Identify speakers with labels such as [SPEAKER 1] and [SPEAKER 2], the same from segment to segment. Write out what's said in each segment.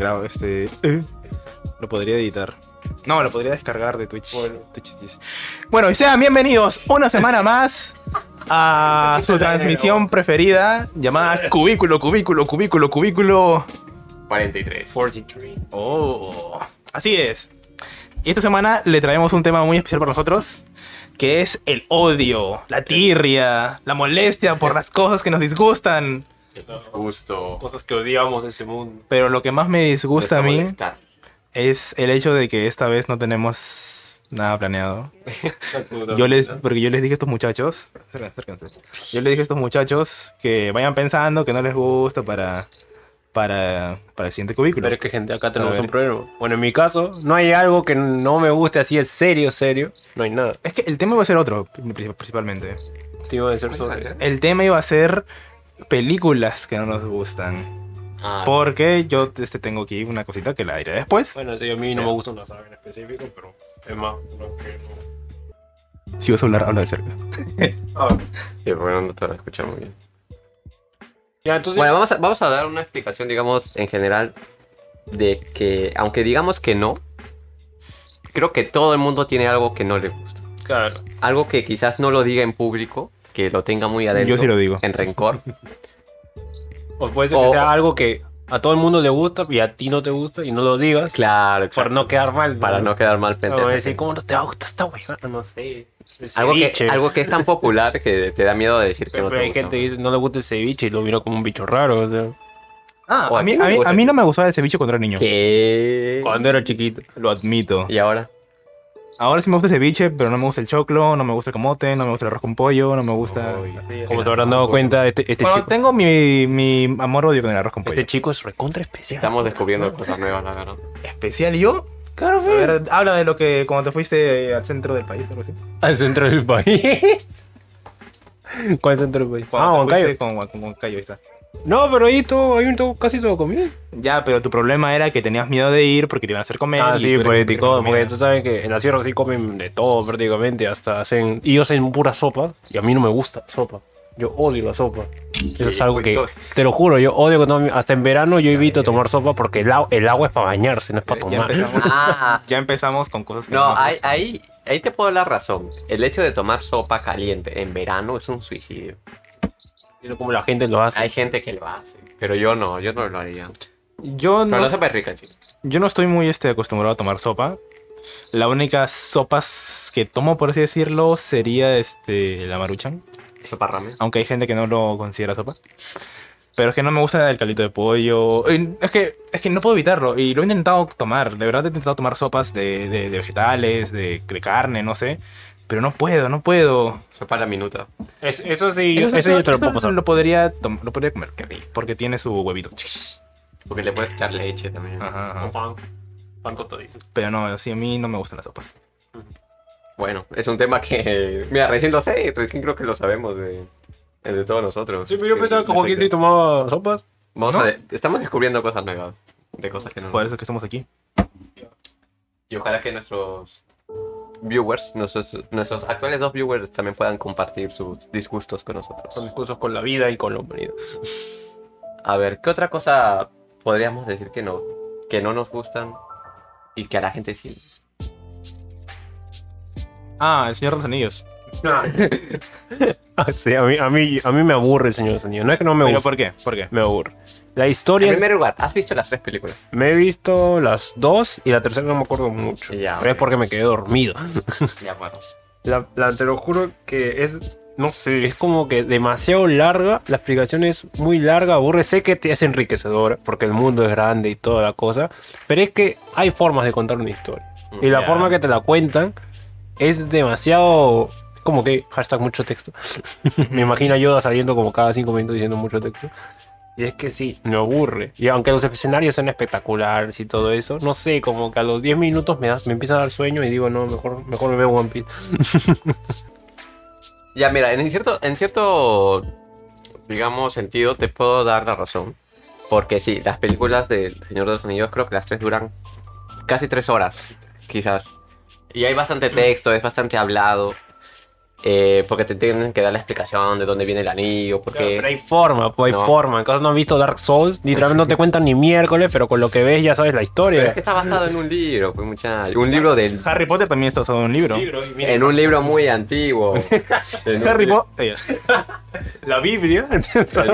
[SPEAKER 1] grabo este. eh, lo podría editar. No, lo podría descargar de Twitch. Bueno, y sean bienvenidos una semana más a su transmisión preferida llamada Cubículo, Cubículo, Cubículo, Cubículo.
[SPEAKER 2] 43.
[SPEAKER 3] 43.
[SPEAKER 1] Oh, así es. Y esta semana le traemos un tema muy especial para nosotros, que es el odio, la tirria, la molestia por las cosas que nos disgustan.
[SPEAKER 2] Justo.
[SPEAKER 3] Cosas que odiamos de este mundo.
[SPEAKER 1] Pero lo que más me disgusta a mí
[SPEAKER 2] Molestar.
[SPEAKER 1] es el hecho de que esta vez no tenemos nada planeado. Yo les, porque yo les dije a estos muchachos, yo les dije a estos muchachos que vayan pensando que no les gusta para, para, para el siguiente cubículo.
[SPEAKER 3] Pero es que, gente, acá tenemos un problema. Bueno, en mi caso, no hay algo que no me guste así, es serio, serio. No hay nada.
[SPEAKER 1] Es que el tema iba a ser otro, pri- principalmente.
[SPEAKER 3] Tío de ser sobre.
[SPEAKER 1] El tema iba a ser películas que no nos gustan.
[SPEAKER 2] Ah,
[SPEAKER 1] Porque yo este, tengo aquí una cosita que la diré después.
[SPEAKER 3] Bueno, sí, a mí no me gusta una saga en específico, pero es más, no que no.
[SPEAKER 1] Si vas a hablar, habla de cerca.
[SPEAKER 3] Ah,
[SPEAKER 2] sí, porque no te lo escucho muy bien.
[SPEAKER 3] ya, entonces.
[SPEAKER 2] Bueno, vamos a, vamos a dar una explicación, digamos, en general, de que, aunque digamos que no, creo que todo el mundo tiene algo que no le gusta.
[SPEAKER 3] claro.
[SPEAKER 2] Algo que quizás no lo diga en público, que lo tenga muy adentro.
[SPEAKER 1] Yo sí lo digo.
[SPEAKER 2] En rencor.
[SPEAKER 3] O puede ser
[SPEAKER 2] O-
[SPEAKER 3] que sea algo que a todo el mundo le gusta y a ti no te gusta y no lo digas.
[SPEAKER 2] Claro,
[SPEAKER 3] Para
[SPEAKER 2] exacto.
[SPEAKER 3] no quedar mal.
[SPEAKER 2] Para no quedar mal frente
[SPEAKER 3] No,
[SPEAKER 2] a
[SPEAKER 3] decir. ¿cómo no te va a gustar esta huevada? No sé.
[SPEAKER 2] Algo, que, algo que es tan popular que te da miedo de decir que
[SPEAKER 3] Pero
[SPEAKER 2] no te
[SPEAKER 3] hay
[SPEAKER 2] gusta.
[SPEAKER 3] gente que dice no le gusta el ceviche y lo mira como un bicho raro. o sea,
[SPEAKER 1] Ah,
[SPEAKER 2] O
[SPEAKER 1] a mí, a, mí, a no me gustaba el ceviche cuando era niño.
[SPEAKER 2] ¿Qué?
[SPEAKER 3] cuando era chiquito.
[SPEAKER 1] Lo admito.
[SPEAKER 2] ¿Y ahora?
[SPEAKER 1] Ahora sí me gusta el ceviche, pero no me gusta el choclo, no me gusta el camote, no me gusta el arroz con pollo, no me gusta...
[SPEAKER 3] Como se habrán dado cuenta, este, este
[SPEAKER 1] Bueno,
[SPEAKER 3] chico.
[SPEAKER 1] tengo mi, mi amor-odio con el arroz con pollo.
[SPEAKER 3] Este chico es recontra especial.
[SPEAKER 2] Estamos descubriendo cosas nuevas, la verdad.
[SPEAKER 1] ¿Especial yo?
[SPEAKER 3] Claro,
[SPEAKER 1] A ver, habla de lo que cuando te fuiste al centro del país, algo así.
[SPEAKER 3] Al centro del país. ¿Cuál centro del país? Ah,
[SPEAKER 1] Cuando te
[SPEAKER 3] Huancayo.
[SPEAKER 1] con, con Huancayo, ahí está.
[SPEAKER 3] No, pero ahí todo, ahí todo, casi todo comido.
[SPEAKER 1] Ya, pero tu problema era que tenías miedo de ir porque te iban a hacer comer.
[SPEAKER 3] Ah,
[SPEAKER 1] y
[SPEAKER 3] sí,
[SPEAKER 1] tú eres
[SPEAKER 3] pues,
[SPEAKER 1] un
[SPEAKER 3] tico,
[SPEAKER 1] comida.
[SPEAKER 3] porque tú sabes que en la sierra sí comen de todo prácticamente, hasta hacen, y ellos hacen pura sopa, y a mí no me gusta sopa. Yo odio la sopa. Eso es algo que, te lo juro, yo odio cuando, hasta en verano yo evito tomar sopa porque el, agua- el agua es para bañarse, no es para
[SPEAKER 1] Ya
[SPEAKER 3] tomar.
[SPEAKER 1] empezamos,
[SPEAKER 2] Ah,
[SPEAKER 1] ya empezamos con cosas que
[SPEAKER 2] no,
[SPEAKER 1] nos
[SPEAKER 2] ahí, ahí, ahí te puedo dar la razón. El hecho de tomar sopa caliente en verano es un suicidio.
[SPEAKER 3] Sino como la gente lo hace.
[SPEAKER 2] Hay gente que lo hace, pero yo no, yo no lo haría.
[SPEAKER 1] Yo
[SPEAKER 2] Pero
[SPEAKER 1] no,
[SPEAKER 2] la sopa es rica, sí.
[SPEAKER 1] yo no estoy muy este, acostumbrado a tomar sopa. La única sopas que tomo, por así decirlo, sería este, la maruchan.
[SPEAKER 2] Sopa ramen.
[SPEAKER 1] Aunque hay gente que no lo considera sopa. Pero es que no me gusta el caldito de pollo. Es que, es que no puedo evitarlo. Y lo he intentado tomar. De verdad he intentado tomar sopas de, de- de vegetales, de, de carne, no sé. Pero no puedo, no puedo.
[SPEAKER 2] Sopa a la minuta.
[SPEAKER 3] Es- eso sí,
[SPEAKER 1] Eso,
[SPEAKER 3] eso, yo te lo
[SPEAKER 1] eso
[SPEAKER 3] puedo pasar.
[SPEAKER 1] lo podría, lo podría comer, qué rico, porque tiene su huevito.
[SPEAKER 2] Porque le puedes echar leche también.
[SPEAKER 1] Ajá, ajá.
[SPEAKER 3] Con pan. Pan tostadito.
[SPEAKER 1] Pero no, sí, a mí no me gustan las sopas.
[SPEAKER 2] Bueno, es un tema que. Mira, recién lo sé, recién creo que lo sabemos de, de todos nosotros.
[SPEAKER 3] Sí, pero yo pensaba que Joaquín sí tomaba sopas.
[SPEAKER 2] Vamos
[SPEAKER 1] ¿No?
[SPEAKER 2] a de- estamos descubriendo cosas nuevas. De cosas que no.
[SPEAKER 1] Por eso es que estamos aquí.
[SPEAKER 2] Y ojalá que nuestros viewers, nuestros, nuestros actuales dos viewers también puedan compartir sus disgustos con nosotros.
[SPEAKER 3] Son discursos con la vida y con la humanidad.
[SPEAKER 2] A ver, ¿qué otra cosa podríamos decir que no, que no nos gustan y que a la gente sí?
[SPEAKER 1] Ah, el Señor de los Anillos.
[SPEAKER 3] Ah, sí, a mí, a, mí, a mí me aburre el Señor de los Anillos. No es que no me
[SPEAKER 1] ¿Pero
[SPEAKER 3] guste,
[SPEAKER 1] por qué? ¿Por qué?
[SPEAKER 3] me aburre. La
[SPEAKER 2] En
[SPEAKER 3] historia es-
[SPEAKER 2] primer lugar, ¿has visto las tres películas?
[SPEAKER 3] Me he visto las dos y la tercera no me acuerdo mucho.
[SPEAKER 2] Ya,
[SPEAKER 3] pero es porque me quedé dormido.
[SPEAKER 2] De acuerdo.
[SPEAKER 3] La, la- te lo juro que es, no sé, es como que demasiado larga. La explicación es muy larga, aburre. Sé que te es enriquecedora porque el mundo es grande y toda la cosa. Pero es que hay formas de contar una historia. Y la
[SPEAKER 1] Ya.
[SPEAKER 3] forma que te la cuentan es demasiado. Como que hashtag mucho texto. me imagino yo saliendo como cada cinco minutos diciendo mucho texto. Y es que sí, me aburre. Y aunque los escenarios son espectaculares y todo eso, no sé, como que a los 10 minutos me, da, me empieza a dar sueño y digo, no, mejor, mejor me veo One Piece.
[SPEAKER 2] Ya, mira, en cierto, en cierto, digamos, sentido te puedo dar la razón. Porque sí, las películas del Señor de los Anillos creo que las tres duran casi tres horas, quizás. Y hay bastante texto, es bastante hablado. Eh, porque te tienen que dar la explicación de dónde viene el anillo, porque...
[SPEAKER 3] Pero hay forma, pues hay
[SPEAKER 2] No.
[SPEAKER 3] forma. En caso no han visto Dark Souls, literalmente no te cuentan ni miércoles, pero con lo que ves ya sabes la
[SPEAKER 2] Pero
[SPEAKER 3] historia.
[SPEAKER 2] es que está basado en un libro, pues muchacho. Un libro del...
[SPEAKER 1] Harry Potter también está basado en un libro.
[SPEAKER 2] En un libro muy antiguo.
[SPEAKER 1] Harry Potter.
[SPEAKER 3] La Biblia.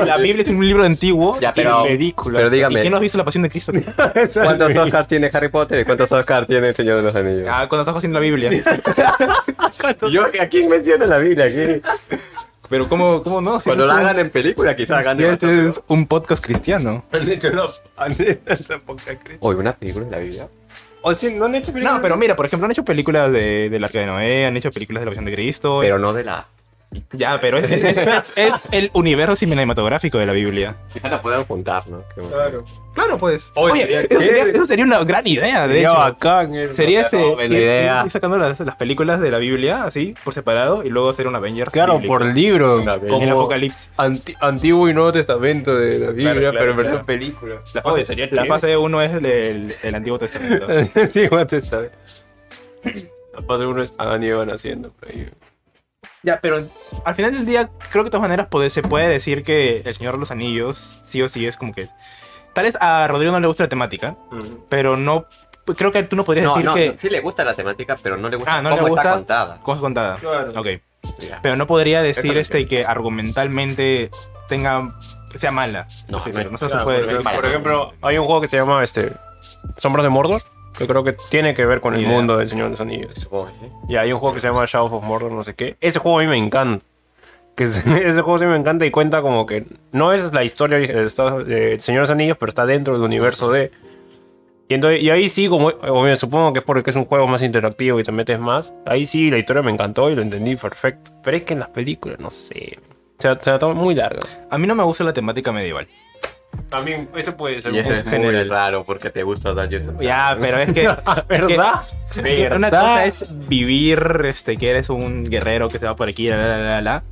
[SPEAKER 1] La Biblia es un libro antiguo.
[SPEAKER 2] Ya, pero...
[SPEAKER 3] película.
[SPEAKER 2] Pero
[SPEAKER 1] ¿Y quién no
[SPEAKER 2] dígame,
[SPEAKER 1] has visto la pasión de Cristo?
[SPEAKER 2] ¿cuántos Oscars tiene Harry Potter y cuántos Oscars tiene el Señor de los Anillos?
[SPEAKER 1] Ah, cuando estás haciendo la Biblia.
[SPEAKER 2] Yo, ¿a quién menciona la Biblia aquí?
[SPEAKER 1] Pero ¿cómo, cómo no? Si
[SPEAKER 2] Cuando
[SPEAKER 1] no-
[SPEAKER 2] la hagan en película, quizás hagan de
[SPEAKER 1] Este es un podcast cristiano.
[SPEAKER 3] Han hecho una- han hecho esa poca cre-
[SPEAKER 2] Hoy una película de la Biblia.
[SPEAKER 3] O sí, no han hecho películas?
[SPEAKER 1] No, pero mira, por ejemplo, han hecho películas de, del Arca de Noé, han hecho películas de la pasión de Cristo.
[SPEAKER 2] Pero no de la.
[SPEAKER 1] Ya, pero es, es- es- es el universo cinematográfico de la Biblia.
[SPEAKER 2] Quizás la puedan juntar, ¿no? Que-
[SPEAKER 1] Claro, pues.
[SPEAKER 3] Oye,
[SPEAKER 1] Oye, eso,
[SPEAKER 3] ¿qué?
[SPEAKER 1] sería, eso sería una gran idea, de
[SPEAKER 3] Sería
[SPEAKER 1] hecho.
[SPEAKER 3] bacán. eh.
[SPEAKER 1] Sería este. Ir-
[SPEAKER 2] idea.
[SPEAKER 1] ir sacando las, las películas de la Biblia así, por separado, y luego hacer un Avengers.
[SPEAKER 3] Claro,
[SPEAKER 1] bíblico.
[SPEAKER 3] por libro.
[SPEAKER 2] Una
[SPEAKER 1] En el
[SPEAKER 3] Como
[SPEAKER 1] Apocalipsis.
[SPEAKER 3] anti- Antiguo y Nuevo Testamento de la Biblia,
[SPEAKER 1] claro,
[SPEAKER 3] pero en versión
[SPEAKER 1] claro.
[SPEAKER 3] película.
[SPEAKER 1] La fase,
[SPEAKER 3] Oye, sería
[SPEAKER 1] la
[SPEAKER 3] chévere.
[SPEAKER 1] fase 1 es el, el- el Antiguo Testamento.
[SPEAKER 3] Antiguo Testamento. La fase 1 es Adán y Eva naciendo. por ahí.
[SPEAKER 1] Ya, pero al final del día, creo que de todas maneras puede- se puede decir que El Señor de los Anillos, sí o sí, es como que. Tal vez a Rodrigo no le gusta la temática, pero no. Creo que tú no podrías
[SPEAKER 2] No,
[SPEAKER 1] decir
[SPEAKER 2] no,
[SPEAKER 1] que.
[SPEAKER 2] no, sí le gusta la temática, pero no le gusta
[SPEAKER 1] Ah, no
[SPEAKER 2] cómo
[SPEAKER 1] le
[SPEAKER 2] está
[SPEAKER 1] gusta
[SPEAKER 2] contada.
[SPEAKER 1] Cosa contada.
[SPEAKER 3] Claro.
[SPEAKER 1] Ok. Pero no podría decir este que argumentalmente tenga. sea mala.
[SPEAKER 2] No,
[SPEAKER 1] sé,
[SPEAKER 2] no
[SPEAKER 1] sé si
[SPEAKER 3] Claro,
[SPEAKER 1] puede
[SPEAKER 3] por, por ejemplo, hay un juego que se llama este, Sombras de Mordor, que creo que tiene que ver con el
[SPEAKER 1] idea.
[SPEAKER 3] mundo del Señor de los Anillos.
[SPEAKER 2] Supongo que sí.
[SPEAKER 3] Y hay un juego que se llama Shadow of Mordor, no sé qué. Ese juego a mí me encanta. Que es- ese juego sí me encanta y cuenta como que no es la historia del Estado- del Señor de los Anillos, pero está dentro del universo de. Y, entonces, y ahí sí, como obvio, supongo que es porque es un juego más interactivo y te metes más. Ahí sí, la historia me encantó y lo entendí perfecto. Pero es que en las películas, no sé. Se, se la toma muy larga.
[SPEAKER 1] A mí no me gusta la temática medieval.
[SPEAKER 3] También, eso puede ser
[SPEAKER 2] Y eso
[SPEAKER 3] un
[SPEAKER 2] es
[SPEAKER 3] poco
[SPEAKER 2] muy
[SPEAKER 3] general.
[SPEAKER 2] raro porque te gusta Dungeons and
[SPEAKER 1] Ya, pero es que.
[SPEAKER 3] ¿Verdad?
[SPEAKER 1] que una cosa es vivir, este, que eres un guerrero que se va por aquí, la, la, la, la, la.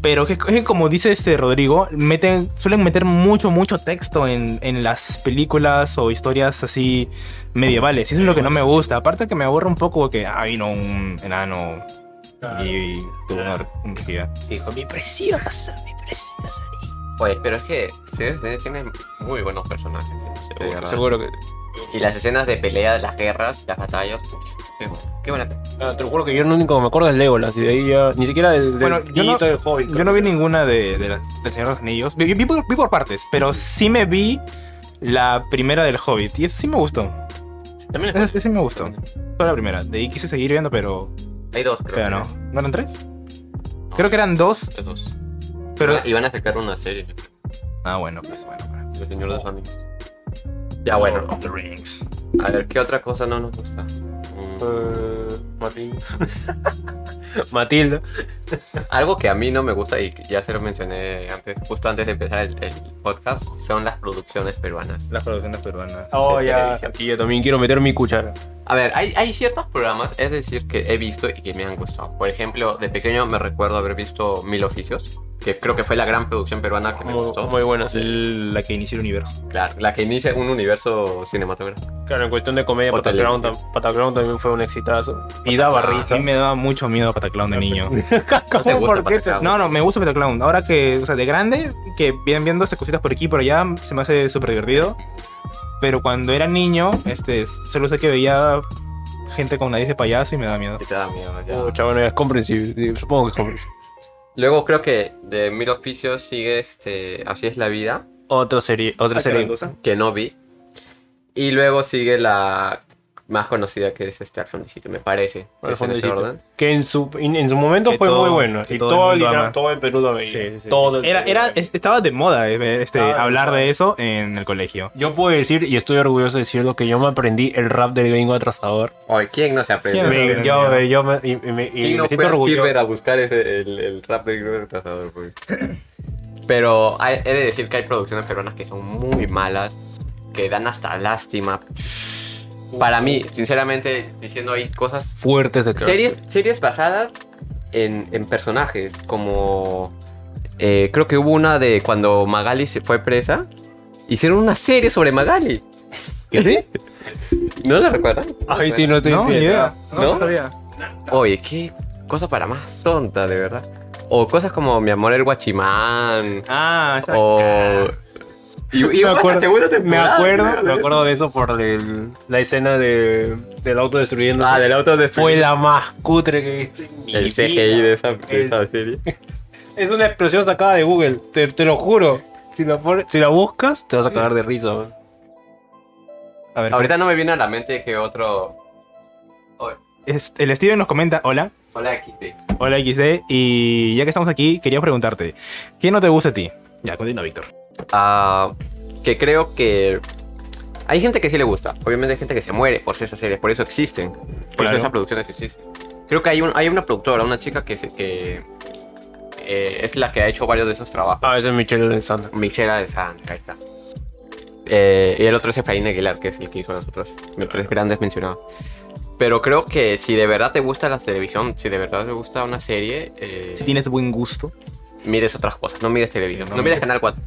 [SPEAKER 1] Pero que, que como dice este Rodrigo, meten, suelen meter mucho, mucho texto en, en las películas o historias así medievales. Y eso es lo que no me gusta. Aparte que me aburre un poco que ah, vino un enano y tuvo una orgía.
[SPEAKER 3] Dijo, mi preciosa, mi preciosa.
[SPEAKER 2] Oye, pero es que sí, tiene muy buenos personajes. de verdad.
[SPEAKER 3] Seguro que.
[SPEAKER 2] Y las escenas de pelea, las guerras, las batallas. Qué, buena.
[SPEAKER 3] Ah, te lo juro que yo lo único que me acuerdo es Legolas y de ahí ya. Ni siquiera del. del
[SPEAKER 1] Bueno, yo no,
[SPEAKER 3] del Hobbit.
[SPEAKER 1] yo no vi ninguna de, de las, del Señor de los Anillos. Vi, vi por, vi por partes, pero sí me vi la primera del Hobbit. Y eso sí me gustó.
[SPEAKER 2] También
[SPEAKER 1] Esa, esa sí me gustó. Fue la primera. De ahí quise seguir viendo, pero,
[SPEAKER 2] hay dos, creo.
[SPEAKER 1] pero no. ¿No eran tres? Creo que eran dos,
[SPEAKER 2] dos.
[SPEAKER 1] pero...
[SPEAKER 2] Y van a sacar una serie.
[SPEAKER 1] Ah, bueno, pues bueno. bueno.
[SPEAKER 2] El Señor de los Anillos. Ya bueno.
[SPEAKER 1] Lord of the Rings.
[SPEAKER 2] A ver, ¿qué otra cosa no nos gusta? Mm,
[SPEAKER 3] Eh, Matilda. Matilda.
[SPEAKER 2] Algo que a mí no me gusta y que ya se lo mencioné antes, justo antes de empezar el, el podcast, son las producciones peruanas.
[SPEAKER 1] Las producciones peruanas.
[SPEAKER 3] Oh, ya.
[SPEAKER 2] televisión.
[SPEAKER 3] Aquí yo también quiero meter mi cuchara.
[SPEAKER 2] A ver, hay, hay ciertos programas, es decir, que he visto y que me han gustado. Por ejemplo, de pequeño me recuerdo haber visto Mil Oficios, que creo que fue la gran producción peruana que me
[SPEAKER 3] Muy,
[SPEAKER 2] gustó.
[SPEAKER 3] muy buena serie.
[SPEAKER 1] La que inició el universo.
[SPEAKER 2] Claro, la que inicia un universo cinematográfico.
[SPEAKER 3] Claro, en cuestión de comedia, Pataclown, Pataclown también fue un exitazo. Y daba
[SPEAKER 2] Ah,
[SPEAKER 1] A
[SPEAKER 3] risa.
[SPEAKER 1] mí me daba mucho miedo Pataclown de niño.
[SPEAKER 2] ¿No te gusta
[SPEAKER 3] ¿Por qué
[SPEAKER 2] Pataclown?
[SPEAKER 1] No, no, me gusta Pataclown. Ahora que, o sea, de grande, que vienen viendo estas cositas por aquí y por allá, se me hace súper divertido. Pero cuando era niño, este, solo sé que veía gente con nariz de payaso y me daba miedo.
[SPEAKER 2] Que te da miedo, ya.
[SPEAKER 3] Pucha, bueno, es comprensible. Supongo que es comprensible.
[SPEAKER 2] Luego creo que de Mil Oficios sigue este Así es la vida,
[SPEAKER 3] Otra serie, otra serie.
[SPEAKER 2] que no vi. Y luego sigue la más conocida que es este Al Fondecito, me parece.
[SPEAKER 3] Al
[SPEAKER 2] Es en.
[SPEAKER 3] Que en su, en, en su momento
[SPEAKER 1] Que
[SPEAKER 3] fue
[SPEAKER 1] todo-
[SPEAKER 3] muy bueno.
[SPEAKER 1] que
[SPEAKER 3] Y
[SPEAKER 1] todo el
[SPEAKER 3] todo,
[SPEAKER 1] mundo
[SPEAKER 3] literal, todo el Perú lo veía.
[SPEAKER 1] Sí, sí,
[SPEAKER 3] todo el
[SPEAKER 1] Era,
[SPEAKER 3] Perú
[SPEAKER 1] era, estaba de moda eh, este,
[SPEAKER 3] Estaba de
[SPEAKER 1] hablar de eso en el colegio.
[SPEAKER 3] Yo puedo decir, y estoy orgulloso de decirlo, que yo me aprendí el rap del gringo atrasador.
[SPEAKER 2] Oye, ¿quién no se aprendió?
[SPEAKER 1] ¿Quién no
[SPEAKER 3] yo,
[SPEAKER 1] aprendió?
[SPEAKER 3] yo me, y, y me, y
[SPEAKER 2] ¿Quién
[SPEAKER 3] me
[SPEAKER 2] no
[SPEAKER 3] siento
[SPEAKER 2] fue a
[SPEAKER 3] orgulloso.
[SPEAKER 2] A buscar ese, el, el rap de Gruber Trazador? pues? Pero hay- he de decir que hay producciones peruanas que son muy malas, que dan hasta lástima. Para mí, sinceramente, diciendo ahí cosas
[SPEAKER 3] Fuertes de
[SPEAKER 2] series, series basadas en, en personajes, como eh, creo que hubo una de cuando Magali se fue presa, hicieron una serie sobre Magali.
[SPEAKER 1] ¿Sí?
[SPEAKER 2] ¿No la recuerdan?
[SPEAKER 3] Ay, sí, no estoy
[SPEAKER 1] No, ni idea. No,
[SPEAKER 2] ¿No? Oye, qué cosas para más tontas, de verdad. O cosas como Mi amor el guachimán.
[SPEAKER 1] Ah, esa-
[SPEAKER 2] O. Y, y
[SPEAKER 3] me acuerdo, me acuerdo, me
[SPEAKER 2] de
[SPEAKER 3] acuerdo de eso por el- la escena de, del auto destruyendo.
[SPEAKER 2] Ah, del auto de
[SPEAKER 3] Fue la más cutre que mi
[SPEAKER 2] El
[SPEAKER 3] vida.
[SPEAKER 2] CGI de esa, de esa
[SPEAKER 3] Es-
[SPEAKER 2] serie.
[SPEAKER 3] Es una explosión sacada de Google, te, te lo juro. Si la, pones- si la buscas, te vas a cagar de risa. man.
[SPEAKER 1] A ver,
[SPEAKER 2] Ahorita no me viene a la mente que otro.
[SPEAKER 1] es- el Steven nos comenta, hola,
[SPEAKER 2] Hola, XD.
[SPEAKER 1] hola XD, y ya que estamos aquí, quería preguntarte, ¿qué no te gusta a ti? Ya, continúa, Víctor.
[SPEAKER 2] Ah, que creo que hay gente que sí le gusta. Obviamente hay gente que se muere por esas series, por eso existen. Por
[SPEAKER 1] Claro.
[SPEAKER 2] eso esas producciones existen. Creo que hay, un, hay una productora, una chica que, se, que eh, es la que ha hecho varios de esos trabajos.
[SPEAKER 3] Ah, ese es Michelle Alexander.
[SPEAKER 2] Michela de Santa, ahí está. Eh, y el otro es Efraín Aguilar, que es el que hizo los otros los tres grandes mencionados. Pero creo que si de verdad te gusta la televisión, si de verdad te gusta una serie, eh,
[SPEAKER 1] Si tienes buen gusto,
[SPEAKER 2] mires otras cosas. No mires televisión, no,
[SPEAKER 1] No
[SPEAKER 2] mires
[SPEAKER 1] mires-
[SPEAKER 2] Canal 4.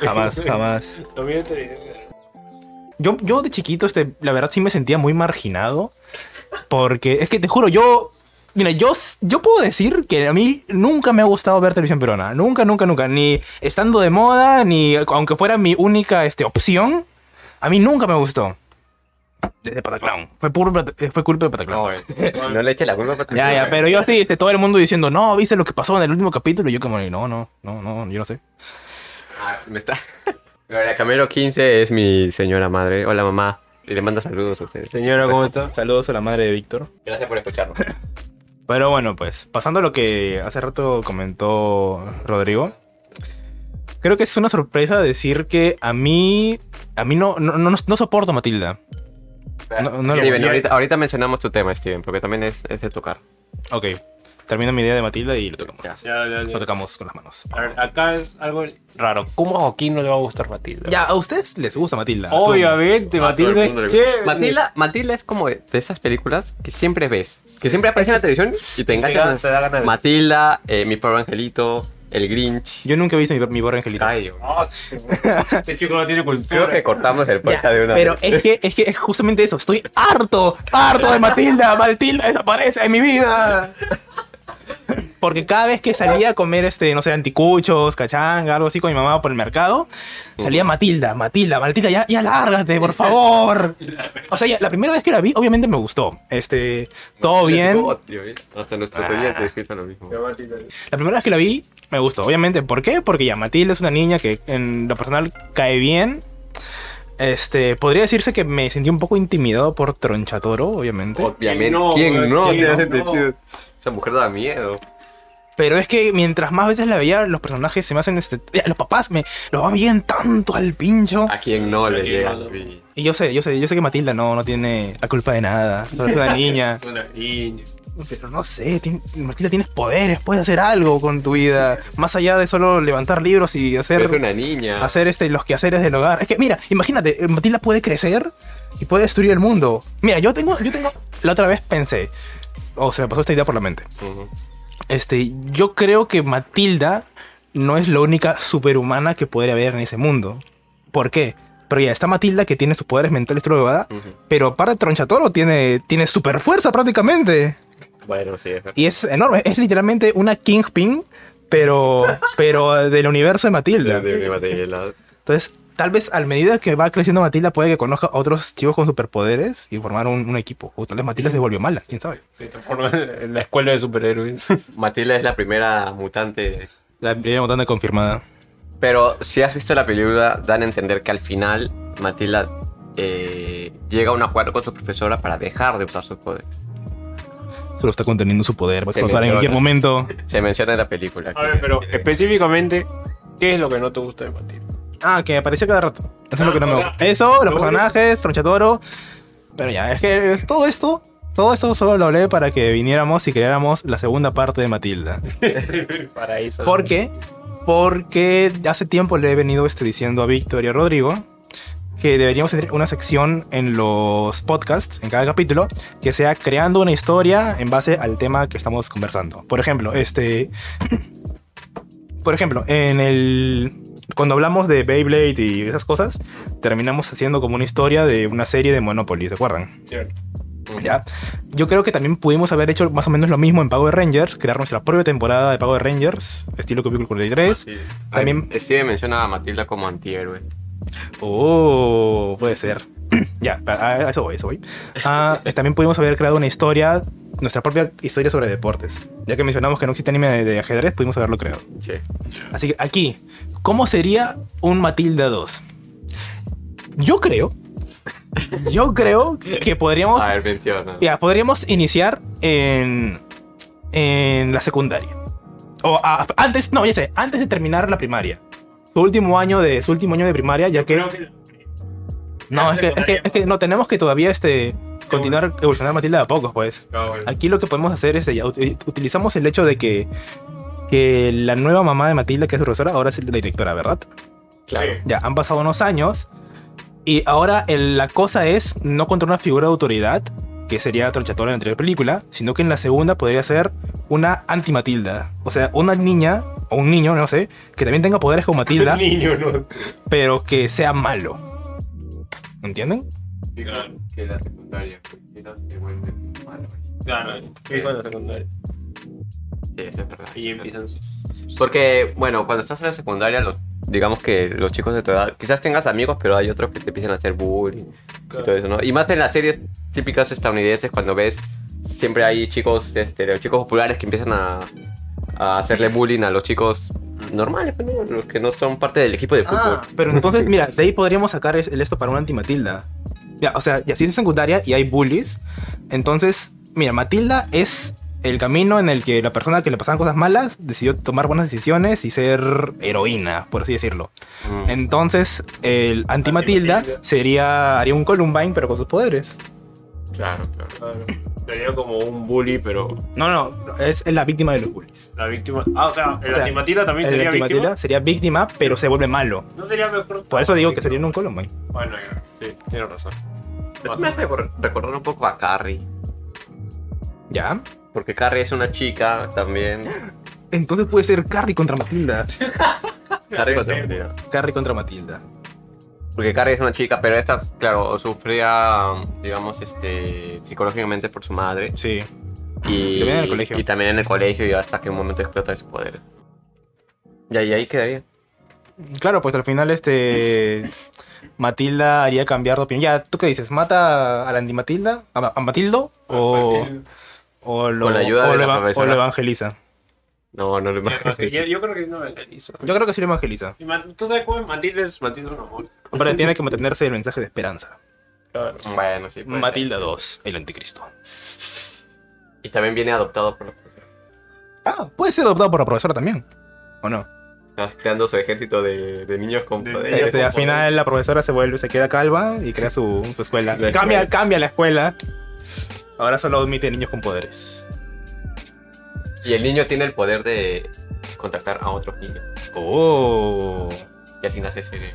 [SPEAKER 1] Jamás, jamás. Yo, yo de chiquito, este, la verdad sí me sentía muy marginado. Porque es que te juro, yo. Mira, yo, yo puedo decir que a mí nunca me ha gustado ver televisión peruana. Nunca, nunca, nunca. Ni estando de moda, ni aunque fuera mi única este, opción. A mí nunca me gustó. Desde Pataclown. Fue, puro, fue culpa de Pataclown.
[SPEAKER 2] No, eh, no le eche la culpa a Patricia.
[SPEAKER 1] Ya, ya, pero yo sí, este, todo el mundo diciendo, no, ¿viste lo que pasó en el último capítulo? Y yo como, no, no, no, no, yo no sé.
[SPEAKER 2] Ah, me está. Gloria Camero 15 es mi señora madre. Hola, mamá. Y le manda saludos a ustedes.
[SPEAKER 3] Señora, ¿cómo está?
[SPEAKER 1] Saludos a la madre de Víctor.
[SPEAKER 2] Gracias por escucharnos.
[SPEAKER 1] Pero bueno, pues, pasando a lo que hace rato comentó Rodrigo. Creo que es una sorpresa decir que a mí. A mí no, no, no, no soporto Matilda. No, no lo-
[SPEAKER 2] Steven, ahorita mencionamos tu tema, Steven, porque también es, es de tocar.
[SPEAKER 1] Ok. Termino mi idea de Matilda y lo tocamos.
[SPEAKER 2] Ya.
[SPEAKER 3] Ya, ya,
[SPEAKER 1] Lo tocamos con las manos.
[SPEAKER 3] A ver, acá es algo raro. ¿Cómo a Joaquín no le va a gustar Matilda?
[SPEAKER 1] Ya, a ustedes les gusta Matilda.
[SPEAKER 3] Obviamente,
[SPEAKER 2] A todo el
[SPEAKER 3] Matilda es chévere.
[SPEAKER 2] Matilda, Matilda es como de de esas películas que siempre ves. Que siempre aparecen en la televisión y te
[SPEAKER 3] da ganas de-
[SPEAKER 2] Matilda, eh, Mi Pobre Angelito, El Grinch.
[SPEAKER 1] Yo nunca he visto mi, mi pobre angelito.
[SPEAKER 2] Ay, Dios.
[SPEAKER 3] Ah, sí. Este chico no tiene cultura.
[SPEAKER 2] Creo que cortamos el
[SPEAKER 1] Ya,
[SPEAKER 2] podcast de una
[SPEAKER 1] pero
[SPEAKER 2] vez.
[SPEAKER 1] es que, es que es justamente eso. Estoy harto, harto de Matilda. Matilda desaparece en mi vida. Porque cada vez que salía a comer, este, no sé, anticuchos, cachanga, algo así con mi mamá por el mercado, salía Matilda, Matilda, Matilda, ya, ya lárgate, por favor. O sea, ya, la primera vez que la vi, obviamente me gustó. Este, todo bien.
[SPEAKER 2] ¿eh? Hasta nuestros
[SPEAKER 1] Ah.
[SPEAKER 2] oyentes piensan lo mismo.
[SPEAKER 1] La primera vez que la vi, me gustó. Obviamente, ¿por qué? Porque ya Matilda es una niña que en lo personal cae bien. Este, podría decirse que me sentí un poco intimidado por Tronchatoro, obviamente.
[SPEAKER 2] Obviamente.
[SPEAKER 3] ¿Quién no,
[SPEAKER 2] ¿Quién no?
[SPEAKER 3] ¿Quién no?
[SPEAKER 2] Esa mujer da miedo.
[SPEAKER 1] Pero es que mientras más veces la veía, los personajes se me hacen este. Los papás me lo van bien tanto al pincho.
[SPEAKER 2] ¿A quién no le llega? Y-
[SPEAKER 1] yo sé, yo sé, yo sé que Matilda no, no tiene la culpa de nada. Solo es una niña.
[SPEAKER 3] Es una niña.
[SPEAKER 1] Pero no sé, Matilda tienes poderes, puedes hacer algo con tu vida. Más allá de solo levantar libros y hacer.
[SPEAKER 2] Pero es una niña.
[SPEAKER 1] hacer este, los quehaceres del hogar. Es que, mira, imagínate, Matilda puede crecer y puede destruir el mundo. Mira, yo tengo, yo tengo, la otra vez pensé, o se me pasó esta idea por la mente. Este, yo creo que Matilda no es la única superhumana que podría haber en ese mundo. ¿Por qué? Pero ya está Matilda que tiene sus poderes mentales que va,
[SPEAKER 2] Ujú.
[SPEAKER 1] pero aparte Tronchatoro tiene, tiene super fuerza prácticamente.
[SPEAKER 2] Bueno, sí.
[SPEAKER 1] Y es enorme, es literalmente una Kingpin, pero, pero del universo de Matilda.
[SPEAKER 2] De- la-
[SPEAKER 1] Entonces, tal vez a medida que va creciendo Matilda puede que conozca a otros chicos con superpoderes y formar un, un equipo. O tal vez Matilda se volvió mala, quién sabe.
[SPEAKER 3] Se transforma en la escuela de superhéroes.
[SPEAKER 2] Matilda es la primera mutante.
[SPEAKER 1] La primera mutante confirmada.
[SPEAKER 2] Pero si has visto la película, dan a entender que al final Matilda eh, llega a un acuerdo con su profesora para dejar de usar sus poderes.
[SPEAKER 1] Solo está conteniendo su poder. Va a
[SPEAKER 2] Se
[SPEAKER 1] explotar en cualquier momento.
[SPEAKER 2] Se menciona en la película.
[SPEAKER 3] A ver, pero específicamente, ¿qué es lo que no te gusta de Matilda?
[SPEAKER 1] Ah, que apareció cada rato. Eso es lo que no me
[SPEAKER 3] Ah,
[SPEAKER 1] gusta. Eso, los
[SPEAKER 3] lo
[SPEAKER 1] personajes, Tronchatoro. Pero ya, es que es todo esto. Todo esto solo lo hablé para que viniéramos y creáramos la segunda parte de Matilda.
[SPEAKER 3] Para eso.
[SPEAKER 1] ¿Por qué? Porque hace tiempo le he venido este, diciendo a Víctor y a Rodrigo que deberíamos tener una sección en los podcasts, en cada capítulo, que sea creando una historia en base al tema que estamos conversando. Por ejemplo, este. Por ejemplo, en el. Cuando hablamos de Beyblade y esas cosas, terminamos haciendo como una historia de una serie de Monopoly, ¿se acuerdan?
[SPEAKER 3] Cierto.
[SPEAKER 1] ¿Ya? Yo creo que también pudimos haber hecho más o menos lo mismo en Power Rangers, crear nuestra propia temporada de Power Rangers, estilo Cubículo 43.
[SPEAKER 2] Sí.
[SPEAKER 1] También-
[SPEAKER 2] Ay, Steve menciona a Matilda como antihéroe.
[SPEAKER 1] Oh, puede ser. ya, a eso voy, a eso voy. Ah, también pudimos haber creado una historia, nuestra propia historia sobre deportes. Ya que mencionamos que no existe anime de, de ajedrez, pudimos haberlo creado.
[SPEAKER 2] Sí.
[SPEAKER 1] Así que aquí, ¿cómo sería un Matilda 2? Yo creo, yo creo que podríamos,
[SPEAKER 2] A ver, menciona.
[SPEAKER 1] ya, podríamos iniciar en, en la secundaria. O a- antes, no, ya sé, antes de terminar la primaria. Su último año de, su último año de primaria, ya que... No, es que, es que, es que no tenemos que todavía este, continuar evolucionar Matilda de a pocos, pues. Aquí lo que podemos hacer es, ya, ut- utilizamos el hecho de que, que la nueva mamá de Matilda, que es profesora, ahora es la directora, ¿verdad?
[SPEAKER 2] Claro.
[SPEAKER 1] Ya, han pasado unos años y ahora el- la cosa es no contra una figura de autoridad, que sería Tronchatoro en la anterior película, sino que en la segunda podría ser una anti-Matilda. O sea, una niña, o un niño, no sé, que también tenga poderes como Matilda,
[SPEAKER 3] niño, no.
[SPEAKER 1] pero que sea malo. ¿Entienden?
[SPEAKER 3] Claro,
[SPEAKER 2] Que la secundaria. quizás se vuelve malo.
[SPEAKER 3] claro. Es cuando secundaria.
[SPEAKER 2] Sí, es verdad.
[SPEAKER 3] Y empiezan.
[SPEAKER 2] Porque, bueno, cuando estás en la secundaria, los- digamos que los chicos de tu edad, quizás tengas amigos, pero hay otros que te empiezan a hacer bullying y todo eso, ¿no? Y más en las series típicas estadounidenses, cuando ves, siempre hay chicos, este, los chicos populares que empiezan a, a hacerle bullying a los chicos normales, pues, ¿no? los que no son parte del equipo de fútbol.
[SPEAKER 1] Ah, pero entonces, mira, de ahí podríamos sacar el esto para una anti-Matilda. Ya, o sea, ya si es secundaria y hay bullies, entonces, mira, Matilda es el camino en el que la persona que le pasaban cosas malas decidió tomar buenas decisiones y ser heroína, por así decirlo.
[SPEAKER 2] Mm.
[SPEAKER 1] Entonces, el anti-Matilda sería, haría un Columbine, pero con sus poderes.
[SPEAKER 2] Claro, claro.
[SPEAKER 3] Claro. Sería como un bully, pero
[SPEAKER 1] No, no, es, la víctima de los bullies.
[SPEAKER 3] la víctima. Ah, o sea, el
[SPEAKER 1] O sea,
[SPEAKER 3] antimatila también
[SPEAKER 1] El
[SPEAKER 3] sería
[SPEAKER 1] anti-Matilda
[SPEAKER 3] víctima.
[SPEAKER 1] sería víctima, pero se vuelve malo.
[SPEAKER 3] No sería mejor.
[SPEAKER 1] Por eso digo que sería un Columbine.
[SPEAKER 3] Bueno, ya. Sí, tienes razón.
[SPEAKER 2] Esto me hace recor- recordar un poco a Carrie.
[SPEAKER 1] ¿Ya?
[SPEAKER 2] Porque Carrie es una chica también.
[SPEAKER 1] Entonces puede ser Carrie contra Matilda.
[SPEAKER 2] Carrie contra Matilda.
[SPEAKER 1] Carrie contra Matilda.
[SPEAKER 2] Porque Carrie es una chica, pero esta, claro, sufría, digamos, este, psicológicamente por su madre.
[SPEAKER 1] Sí.
[SPEAKER 2] Y,
[SPEAKER 1] también en el colegio.
[SPEAKER 2] Y también en el colegio y hasta que un momento explota su poder. Y ahí, ahí quedaría.
[SPEAKER 1] Claro, pues al final este Matilda haría cambiar de opinión. Ya, ¿tú qué dices? ¿Mata a la anti-Matilda? ¿A, a Matildo? ¿O, o lo,
[SPEAKER 2] Con la ayuda
[SPEAKER 1] o
[SPEAKER 2] de
[SPEAKER 1] lo
[SPEAKER 2] la
[SPEAKER 1] eva- o
[SPEAKER 2] profesora.
[SPEAKER 1] lo evangeliza?
[SPEAKER 2] No, no lo imagino.
[SPEAKER 3] Yo, yo creo que no evangelizo.
[SPEAKER 1] Yo creo que sí lo evangeliza.
[SPEAKER 3] Y ¿Tú sabes cómo Matilda es Matilda es un amor?
[SPEAKER 1] Pero tiene que mantenerse el mensaje de esperanza.
[SPEAKER 3] Claro.
[SPEAKER 2] Bueno, sí. puede ser.
[SPEAKER 1] Matilda 2, el anticristo.
[SPEAKER 2] Y también viene adoptado por la profesora.
[SPEAKER 1] Ah, puede ser adoptado por la profesora también. ¿O no?
[SPEAKER 2] Ah, Creando su ejército de, de niños con
[SPEAKER 3] De
[SPEAKER 2] poder.
[SPEAKER 3] niños
[SPEAKER 1] Este,
[SPEAKER 3] con
[SPEAKER 1] al final la profesora se vuelve, se queda calva y crea su, su escuela.
[SPEAKER 2] La
[SPEAKER 1] Cambia,
[SPEAKER 2] escuela.
[SPEAKER 1] cambia la escuela. Ahora solo admite niños con poderes.
[SPEAKER 2] Y el niño tiene el poder de contactar a otros niños.
[SPEAKER 1] Oh.
[SPEAKER 2] Y así nace ese.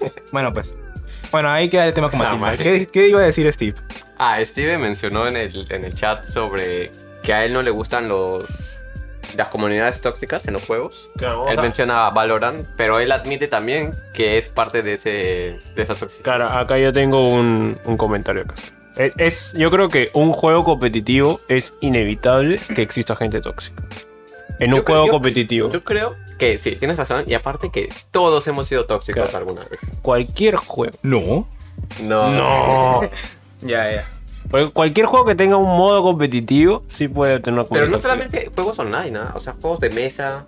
[SPEAKER 1] Bueno, pues. Bueno, ahí queda el tema con
[SPEAKER 2] Ah,
[SPEAKER 1] Matilda. ¿Qué, qué iba a decir Steve?
[SPEAKER 2] Ah, Steve mencionó en el, en el chat sobre que a él no le gustan los las comunidades tóxicas en los juegos.
[SPEAKER 3] Claro,
[SPEAKER 2] Él
[SPEAKER 3] o sea,
[SPEAKER 2] menciona Valorant, pero él admite también que es parte de ese de esa toxicidad.
[SPEAKER 3] Claro, acá yo tengo un, un comentario que hacer. Es, es- yo creo que un juego competitivo es inevitable que exista gente tóxica. En un
[SPEAKER 2] Yo
[SPEAKER 3] juego competitivo,
[SPEAKER 2] Yo creo que sí, tienes razón. Y aparte que todos hemos sido tóxicos
[SPEAKER 3] Claro.
[SPEAKER 2] alguna vez.
[SPEAKER 3] cualquier juego.
[SPEAKER 1] No.
[SPEAKER 2] No.
[SPEAKER 3] No.
[SPEAKER 1] Ya, ya.
[SPEAKER 3] Porque cualquier juego que tenga un modo competitivo sí puede tener una
[SPEAKER 2] Pero no solamente juegos online, ¿no? O sea, juegos de mesa,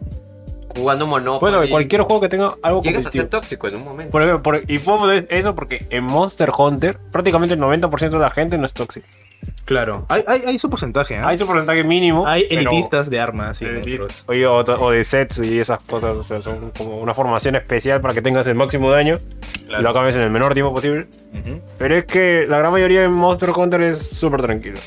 [SPEAKER 2] jugando Monopoly.
[SPEAKER 3] Bueno, cualquier juego que tenga algo
[SPEAKER 2] Llegas a ser
[SPEAKER 3] competitivo.
[SPEAKER 2] tóxico en un momento.
[SPEAKER 3] Por ejemplo, por- y puedo eso porque en Monster Hunter prácticamente el 90% de la gente no es tóxica.
[SPEAKER 1] Claro. Hay, hay, hay su porcentaje, ¿eh?
[SPEAKER 3] Hay su porcentaje mínimo.
[SPEAKER 1] Hay elitistas de armas y.
[SPEAKER 3] Oye, o, o de sets y esas cosas, o sea, son como una formación especial para que tengas el máximo daño y lo acabes en el menor tiempo posible. Pero es que la gran mayoría de Monster Hunter es súper tranquilo.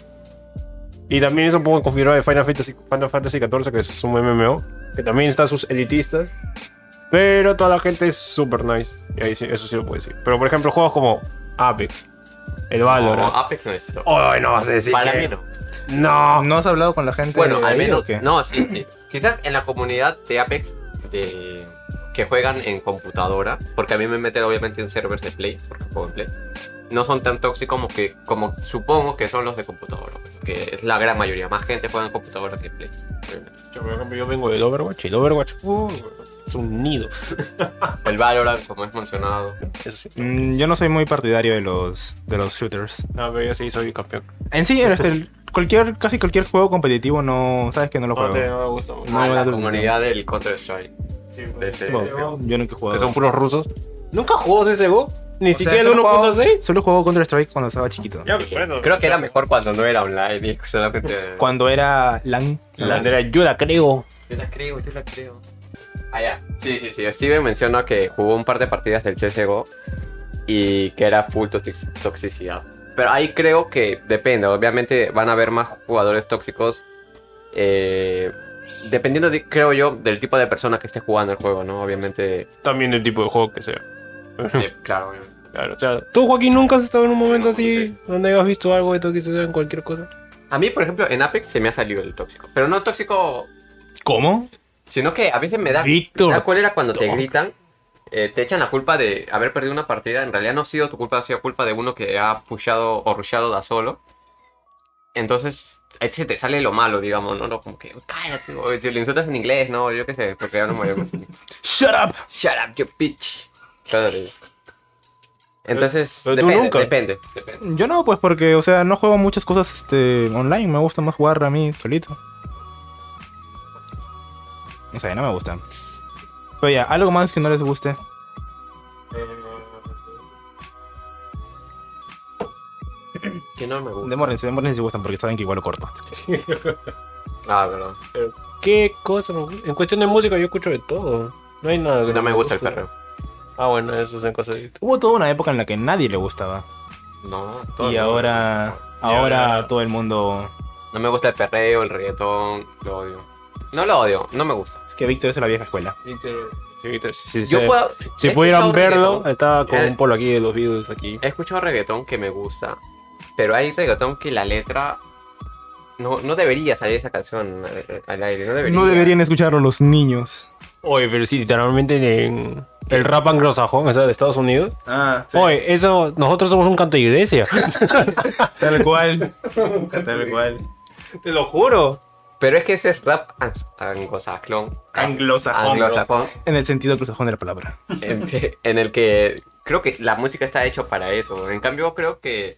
[SPEAKER 3] Y también eso puedo confirmar de Final Fantasy, Final Fantasy XIV, que es un MMO, que también están sus elitistas. Pero toda la gente es súper nice. Y ahí sí, eso sí lo puedo decir. Pero por ejemplo, juegos como Apex, el Valorant.
[SPEAKER 2] No, Apex no es.
[SPEAKER 3] Oh, no vas a decir
[SPEAKER 2] Para
[SPEAKER 3] que-
[SPEAKER 2] mí no.
[SPEAKER 3] No.
[SPEAKER 1] ¿No has hablado con la gente?
[SPEAKER 2] Bueno, al menos.
[SPEAKER 1] o qué?
[SPEAKER 2] No, sí, sí. Quizás en la comunidad de Apex, de, que juegan en computadora, porque a mí me meten obviamente en servers de Play, porque juego en Play, no son tan tóxicos como que como supongo que son los de computadora, que es la gran mayoría, más gente juega en computadora que en Play.
[SPEAKER 3] Yo, por ejemplo, yo vengo del Overwatch y el Overwatch uh, es un nido.
[SPEAKER 2] El Valorant, como es mencionado.
[SPEAKER 3] Eso sí.
[SPEAKER 1] Mm, yo no soy muy partidario de los, de los shooters.
[SPEAKER 3] No, pero yo sí soy campeón.
[SPEAKER 1] En sí, este, cualquier, casi cualquier juego competitivo no. Sabes que no lo
[SPEAKER 3] No,
[SPEAKER 1] juego.
[SPEAKER 3] te, no me gusta mucho.
[SPEAKER 1] No,
[SPEAKER 2] Ah, la
[SPEAKER 1] da
[SPEAKER 2] comunidad del Counter Strike.
[SPEAKER 3] Sí,
[SPEAKER 2] De ese-
[SPEAKER 1] No, yo nunca he jugado.
[SPEAKER 3] que son puros rusos. ¿Nunca jugó CSGO? Ni
[SPEAKER 1] O sea,
[SPEAKER 3] siquiera el
[SPEAKER 1] solo jugaba-
[SPEAKER 3] 1.6.
[SPEAKER 1] Solo jugó Counter Strike cuando estaba chiquito.
[SPEAKER 3] Ya, pues.
[SPEAKER 2] Creo que era mejor cuando no era online y solamente.
[SPEAKER 1] Cuando era LAN.
[SPEAKER 3] La bandera yo la creo.
[SPEAKER 2] Yo la creo, yo la creo. Ah, ya. Sí, sí, sí. Steven menciona que jugó un par de partidas del CSGO y que era full toxic- toxicidad. Pero ahí creo que depende. Obviamente van a haber más jugadores tóxicos. eh, dependiendo, de- creo yo, del tipo de persona que esté jugando el juego, ¿no? Obviamente.
[SPEAKER 3] También el tipo de juego que sea.
[SPEAKER 2] Eh, claro.
[SPEAKER 3] Claro, o sea, tú, Joaquín, nunca has estado en un momento
[SPEAKER 2] No,
[SPEAKER 3] así
[SPEAKER 2] sí.
[SPEAKER 3] donde hayas visto algo de toxicidad en cualquier cosa.
[SPEAKER 2] A mí, por ejemplo, en Apex se me ha salido el tóxico. Pero no tóxico,
[SPEAKER 1] ¿Cómo?
[SPEAKER 2] sino que a veces me da.
[SPEAKER 3] Víctor.
[SPEAKER 2] ¿Sabes cuál era cuando te gritan? eh, te echan la culpa de haber perdido una partida. En realidad no ha sido tu culpa, ha sido culpa de uno que ha pushado o rushado da solo. Entonces, ahí se te sale lo malo, digamos, ¿no? no como que, cállate, o si lo insultas en inglés, ¿no? Yo qué sé, porque ya no me voy a
[SPEAKER 1] ¡Shut up!
[SPEAKER 2] Shut up, you bitch. Claro. Entonces,
[SPEAKER 3] pero
[SPEAKER 2] depende,
[SPEAKER 3] nunca.
[SPEAKER 2] depende, depende.
[SPEAKER 1] Yo no, pues porque, o sea, no juego muchas cosas este, online. Me gusta más jugar a mí solito. No sé, no me gusta. Pero ya, algo más que no les guste.
[SPEAKER 2] Que no me gusta.
[SPEAKER 1] Demórense, demórense si gustan porque saben que igual lo corto.
[SPEAKER 2] Ah, verdad.
[SPEAKER 3] ¿Qué cosa? En cuestión de música yo escucho de todo. No hay nada que
[SPEAKER 2] No me gusta el perreo.
[SPEAKER 3] Ah, bueno, eso son cosas de...
[SPEAKER 1] Hubo toda una época en la que nadie le gustaba.
[SPEAKER 2] No,
[SPEAKER 1] y
[SPEAKER 2] todo el mundo.
[SPEAKER 1] ahora, ahora
[SPEAKER 3] ahora-
[SPEAKER 1] todo el mundo...
[SPEAKER 2] No me gusta el perreo, el reggaetón, lo odio. No lo odio, no me gusta.
[SPEAKER 1] Es que Víctor es de la vieja escuela.
[SPEAKER 3] Sí, Víctor, sí, sí,
[SPEAKER 2] Yo
[SPEAKER 3] sí.
[SPEAKER 2] puedo.
[SPEAKER 3] Si pudieran
[SPEAKER 2] escuchado
[SPEAKER 3] verlo,
[SPEAKER 2] reggaetón.
[SPEAKER 3] estaba con
[SPEAKER 2] Eh.
[SPEAKER 3] un polo aquí de los videos aquí.
[SPEAKER 2] He escuchado reggaetón que me gusta, pero hay reggaetón que la letra no, no debería salir esa canción al, al aire, no debería.
[SPEAKER 1] No deberían escucharlo los niños.
[SPEAKER 3] Oye, pero sí, literalmente en el rap anglosajón, o sea, de Estados Unidos.
[SPEAKER 1] Ah,
[SPEAKER 3] Oye, eso, nosotros somos un canto de iglesia.
[SPEAKER 1] Tal cual. Tal cual.
[SPEAKER 3] Te lo juro.
[SPEAKER 2] Pero es que ese es rap an- anglosajón.
[SPEAKER 1] Anglosajón.
[SPEAKER 2] Anglosajón.
[SPEAKER 1] En el sentido anglosajón de la palabra.
[SPEAKER 2] en el que creo que la música está hecha para eso. En cambio, creo que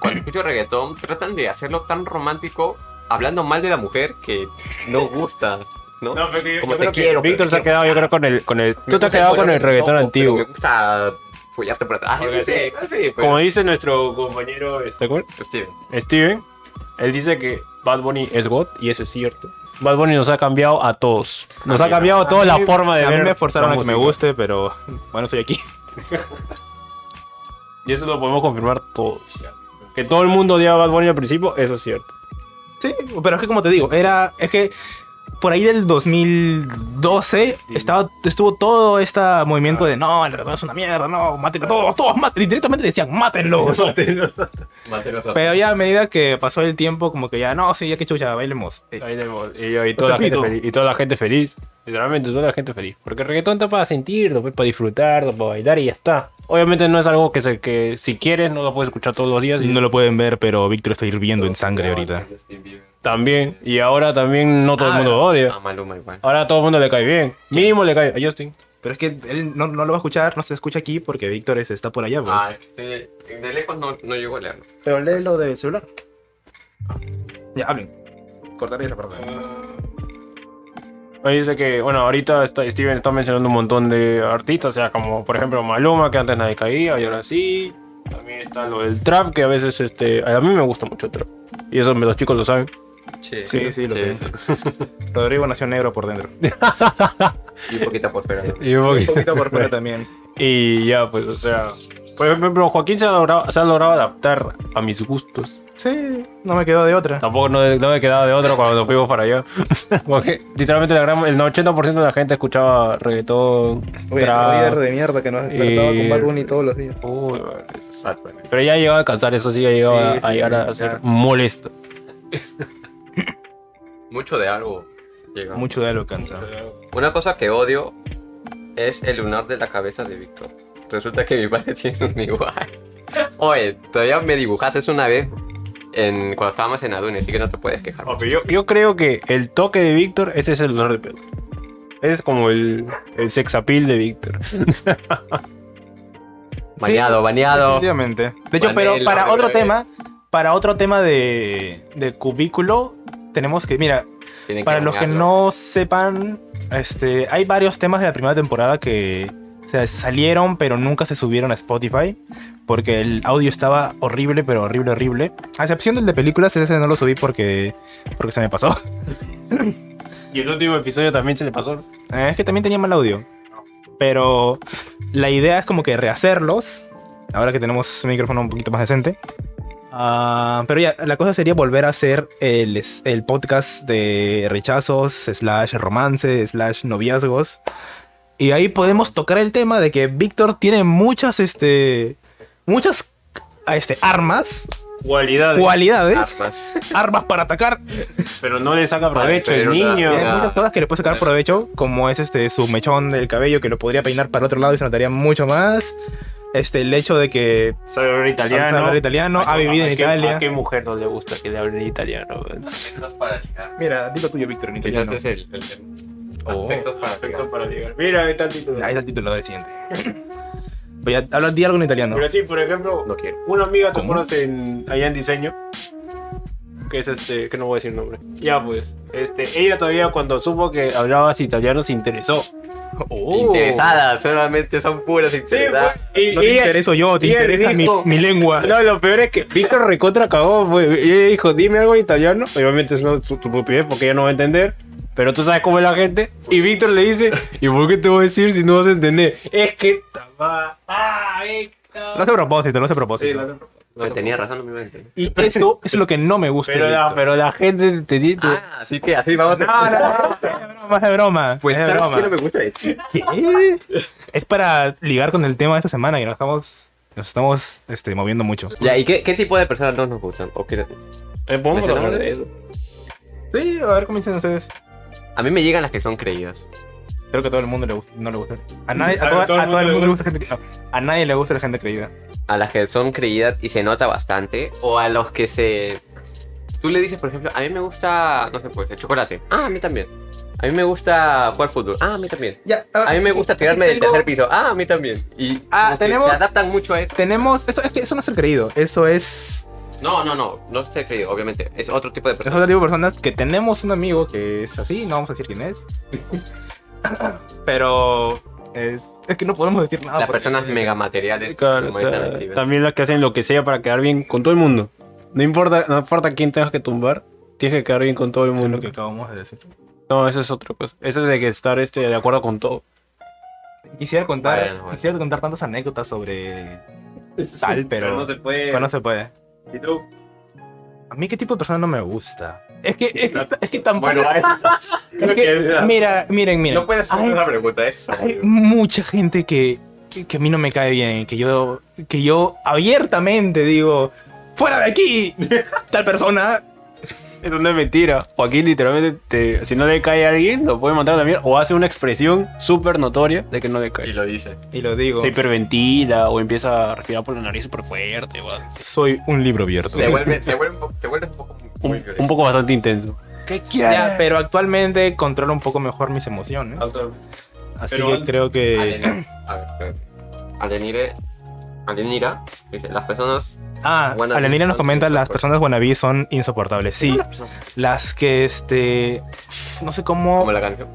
[SPEAKER 2] cuando escucho reggaetón tratan de hacerlo tan romántico, hablando mal de la mujer que no gusta. ¿No? Como te quiero.
[SPEAKER 3] Víctor
[SPEAKER 2] pero
[SPEAKER 3] se ha quedado, yo creo, con el. Con el tú te has quedado con el reggaetón
[SPEAKER 2] pero
[SPEAKER 3] antiguo.
[SPEAKER 2] Me gusta follarte por atrás. Sí,
[SPEAKER 3] sí.
[SPEAKER 2] sí, pero-
[SPEAKER 3] Como dice nuestro compañero este, ¿cuál?
[SPEAKER 2] Steven.
[SPEAKER 3] Steven, él dice que Bad Bunny es God, y eso es cierto. Bad Bunny nos ha cambiado a todos. Nos
[SPEAKER 2] A
[SPEAKER 3] ha cambiado toda la forma de
[SPEAKER 1] a
[SPEAKER 3] ver.
[SPEAKER 1] mí me forzaron a que me guste, pero bueno, estoy aquí.
[SPEAKER 3] Y eso lo podemos confirmar todos. Que todo el mundo odiaba a Bad Bunny al principio, eso es cierto.
[SPEAKER 1] Sí, pero es que como te digo, era. Es que por ahí del 2012 estaba, estuvo todo este movimiento de no, el reggaetón es una mierda, no, maten a todos, todos maten. Y directamente decían, mátenlos. Pero ya a medida que pasó el tiempo, como que ya, no, sí, ya que chucha, bailemos. Eh,
[SPEAKER 3] Ahí tenemos. Y, y toda la
[SPEAKER 1] te
[SPEAKER 3] gente
[SPEAKER 1] pido.
[SPEAKER 3] feliz, y toda la gente feliz. Literalmente, toda la gente feliz. Porque el reggaetón está para sentirlo, pues, para disfrutarlo, para bailar y ya está. Obviamente no es algo que, se, que si quieres no lo puedes escuchar todos los días. Y
[SPEAKER 1] No lo pueden ver, pero Víctor está hirviendo en sangre ahorita.
[SPEAKER 3] También. Y ahora también no todo el mundo lo odia.
[SPEAKER 2] A Maluma igual.
[SPEAKER 3] Ahora a todo el mundo le cae bien. Mínimo le cae a Justin.
[SPEAKER 1] Pero es que él no, no lo va a escuchar, no se escucha aquí porque Víctor es- está por allá. Pues.
[SPEAKER 2] Ah, sí, de lejos no, no llego a leerlo.
[SPEAKER 1] Pero léelo del celular. Ya, hablen. Cortaré esa parte.
[SPEAKER 3] Ahí dice que, bueno, ahorita está, Steven está mencionando un montón de artistas, o sea, como por ejemplo Maluma, que antes nadie caía, y ahora sí. También está lo del trap, que a veces, este, a mí me gusta mucho el trap. Y eso los chicos lo saben.
[SPEAKER 2] Sí,
[SPEAKER 1] Sí, sí, lo sé. Rodrigo nació negro por dentro.
[SPEAKER 2] Y un poquito por fuera. ¿no?
[SPEAKER 3] Y, un
[SPEAKER 1] Un
[SPEAKER 3] poquito-
[SPEAKER 1] poquito por fuera también.
[SPEAKER 3] y ya, pues, o sea, por ejemplo, Joaquín se ha, logrado, se ha logrado adaptar a mis gustos.
[SPEAKER 1] Sí, no me quedó de otra.
[SPEAKER 3] Tampoco no, no me quedaba de otro cuando nos fuimos para allá. Porque literalmente la gran- el 80% de la gente escuchaba reggaetón, trap.
[SPEAKER 1] de mierda que nos
[SPEAKER 3] despertaba con Bad
[SPEAKER 1] Bunny todos los días.
[SPEAKER 3] Uy,
[SPEAKER 2] Bunny.
[SPEAKER 3] Pero ya llegaba a cansar, eso sí, ya llegaba
[SPEAKER 1] Sí, sí,
[SPEAKER 3] a llegar
[SPEAKER 1] sí,
[SPEAKER 3] a ser
[SPEAKER 1] ya.
[SPEAKER 3] molesto.
[SPEAKER 2] Mucho de algo llega.
[SPEAKER 1] Mucho de lo cansa.
[SPEAKER 2] Una cosa que odio es el lunar de la cabeza de Víctor. Resulta que mi padre tiene un igual. Oye, todavía me dibujaste una vez en, cuando estábamos en Adune, así que no te puedes quejar.
[SPEAKER 3] Yo, yo creo que el toque de Víctor, ese es el honor de Pedro. Ese es como el, el sex appeal de Víctor.
[SPEAKER 2] Baneado, baneado.
[SPEAKER 1] Definitivamente. De hecho, pero para otro
[SPEAKER 2] es-
[SPEAKER 1] tema, para otro tema de, de cubículo, tenemos que, mira,
[SPEAKER 2] Tienen
[SPEAKER 1] para los que no sepan, este, hay varios temas de la primera temporada que o sea, salieron, pero nunca se subieron a Spotify, porque el audio estaba horrible, pero horrible, horrible. A excepción del de películas, ese no lo subí porque, porque se me pasó.
[SPEAKER 3] Y el último episodio también se le pasó.
[SPEAKER 1] Eh, Es que también tenía mal audio. Pero la idea es como que rehacerlos. Ahora que tenemos un micrófono un poquito más decente. Ah, pero ya, la cosa sería volver a hacer el, el podcast de rechazos, slash romance, slash noviazgos. Y ahí podemos tocar el tema de que Víctor tiene muchas, este, muchas, este, armas,
[SPEAKER 3] Cualidades.
[SPEAKER 1] cualidades,
[SPEAKER 2] Armas.
[SPEAKER 1] armas para atacar.
[SPEAKER 3] pero no le saca provecho el niño.
[SPEAKER 1] Tiene muchas cosas que le puede sacar provecho, como es este su mechón del cabello que lo podría peinar para otro lado y se notaría mucho más. Este, el hecho de que
[SPEAKER 3] Sabe hablar italiano.
[SPEAKER 1] Sabe hablar italiano, ha vivido en
[SPEAKER 3] ¿A qué-
[SPEAKER 1] Italia.
[SPEAKER 3] ¿A qué mujer no le gusta que le hable italiano?
[SPEAKER 1] Mira, dilo tuyo, Víctor, en italiano.
[SPEAKER 2] El-
[SPEAKER 1] Oh.
[SPEAKER 2] Aspectos para ligar.
[SPEAKER 3] Perfecto para ligar. Mira, ahí está el título.
[SPEAKER 1] Ahí está el título del siguiente. Voy a hablar di algo en italiano.
[SPEAKER 3] Pero sí, por ejemplo,
[SPEAKER 2] No quiero.
[SPEAKER 3] una amiga
[SPEAKER 1] ¿Cómo?
[SPEAKER 3] conoce en, allá en diseño. Que es este, que no voy a decir nombre. Ya pues, este, ella todavía cuando supo que hablabas italiano se interesó.
[SPEAKER 1] Oh.
[SPEAKER 2] Interesadas, solamente son puras interesadas.
[SPEAKER 3] y
[SPEAKER 1] No te
[SPEAKER 3] ella-
[SPEAKER 1] intereso yo, te interesa mi,
[SPEAKER 3] dijo-
[SPEAKER 1] mi lengua.
[SPEAKER 3] No, lo peor es que Víctor recontra cagó, pues. Y ella dijo, dime algo en italiano. Obviamente es no, tu, tu propiedad porque ella no va a entender. Pero tú sabes cómo es la gente. Y Víctor le dice, ¿y por qué te voy a decir si no vas a entender? Es que... ¡Ah, Víctor!
[SPEAKER 1] Lo hace a propósito, lo hace a propósito.
[SPEAKER 3] Sí, lo hace-
[SPEAKER 2] tenía razón, no me iba a entender.
[SPEAKER 1] Y eso es lo que no me gusta.
[SPEAKER 3] Pero
[SPEAKER 1] de
[SPEAKER 3] la,
[SPEAKER 1] Víctor.
[SPEAKER 3] pero la gente te dice...
[SPEAKER 2] Ah, así que así vamos
[SPEAKER 1] No, no, no, es broma, es broma.
[SPEAKER 2] Pues
[SPEAKER 1] es
[SPEAKER 2] ¿sabes
[SPEAKER 1] broma.
[SPEAKER 2] qué no me gusta de ti?
[SPEAKER 1] ¿Qué? Es para ligar con el tema de esta semana que nos estamos, nos estamos este, moviendo mucho.
[SPEAKER 2] Ya, ¿y qué, qué tipo de personas no nos gustan? ¿O qué-
[SPEAKER 3] Eh, podemos
[SPEAKER 2] ¿Mencionamos
[SPEAKER 3] hablar de
[SPEAKER 2] de
[SPEAKER 3] eso.
[SPEAKER 1] Sí, a ver cómo dicen ustedes.
[SPEAKER 2] A mí me llegan las que son creídas.
[SPEAKER 1] Creo que a todo el mundo le gusta, no le gusta. A, nadie, a,
[SPEAKER 3] A
[SPEAKER 1] toda-
[SPEAKER 3] todo el
[SPEAKER 1] a todo el
[SPEAKER 3] mundo le
[SPEAKER 1] le gusta gente A nadie le gusta la gente creída.
[SPEAKER 2] A las que son creídas y se nota bastante. O a los que se... Tú le dices, por ejemplo, a mí me gusta, no sé, pues, el chocolate. Ah, a mí también. A mí me gusta jugar fútbol. Ah, a mí también.
[SPEAKER 1] Ya,
[SPEAKER 2] A mí me gusta tirarme del tercer piso. Ah, a mí también. Y
[SPEAKER 1] Ah, tenemos-
[SPEAKER 2] se adaptan mucho a eso.
[SPEAKER 1] Tenemos. Eso, es que eso no es ser creído. Eso es.
[SPEAKER 2] No, no, no. No sé creído, obviamente. Es otro tipo de
[SPEAKER 1] Es
[SPEAKER 2] persona.
[SPEAKER 1] otro tipo de personas que tenemos un amigo que es así. No vamos a decir quién es. Pero. eh, es que no podemos decir nada.
[SPEAKER 2] Las personas mega materiales.
[SPEAKER 3] Claro,
[SPEAKER 2] como
[SPEAKER 3] o sea,
[SPEAKER 2] esta Steven.
[SPEAKER 3] también las que hacen lo que sea para quedar bien con todo el mundo. No importa, no importa quién tengas que tumbar, tienes que quedar bien con todo el
[SPEAKER 1] Eso es
[SPEAKER 3] mundo.
[SPEAKER 1] lo que acabamos de decir.
[SPEAKER 3] No, eso es otra cosa. Eso es de que estar este, de acuerdo con todo.
[SPEAKER 1] Quisiera contar,
[SPEAKER 2] Bueno, bueno.
[SPEAKER 1] quisiera contar tantas anécdotas sobre tal, pero,
[SPEAKER 3] no se puede.
[SPEAKER 1] pero no se puede.
[SPEAKER 3] ¿Y tú?
[SPEAKER 1] A mí qué tipo de persona no me gusta. Es que, es, que- es que tampoco.
[SPEAKER 2] Bueno,
[SPEAKER 1] es que- mira, miren, miren.
[SPEAKER 2] no puedes hacer esa pregunta. Es
[SPEAKER 1] hay mucha gente que, que a mí no me cae bien, que yo, que yo abiertamente digo, fuera de aquí, tal persona.
[SPEAKER 3] Eso no es mentira. Joaquín literalmente, te- si no le cae a alguien, lo puede matar también. O hace una expresión súper notoria de que no le
[SPEAKER 2] Y
[SPEAKER 3] cae.
[SPEAKER 2] lo dice.
[SPEAKER 1] Y lo digo,
[SPEAKER 3] Se hiperventila o empieza a respirar por la nariz súper fuerte. o algo así.
[SPEAKER 1] soy un libro abierto.
[SPEAKER 2] Se vuelve, se vuelve un poco, te vuelves un poco muy
[SPEAKER 3] Un, poco bastante intenso. ¿Qué
[SPEAKER 1] Ya, pero actualmente controlo un poco mejor mis emociones. Así
[SPEAKER 3] Pero
[SPEAKER 1] que creo que...
[SPEAKER 2] Alenir. A ver, espérate. Alenire. Alenira. Dice, las personas.
[SPEAKER 1] Ah, Alenina nos comenta, las personas wannabe son insoportables. Sí, las que, este... No sé cómo...
[SPEAKER 2] Como la canción.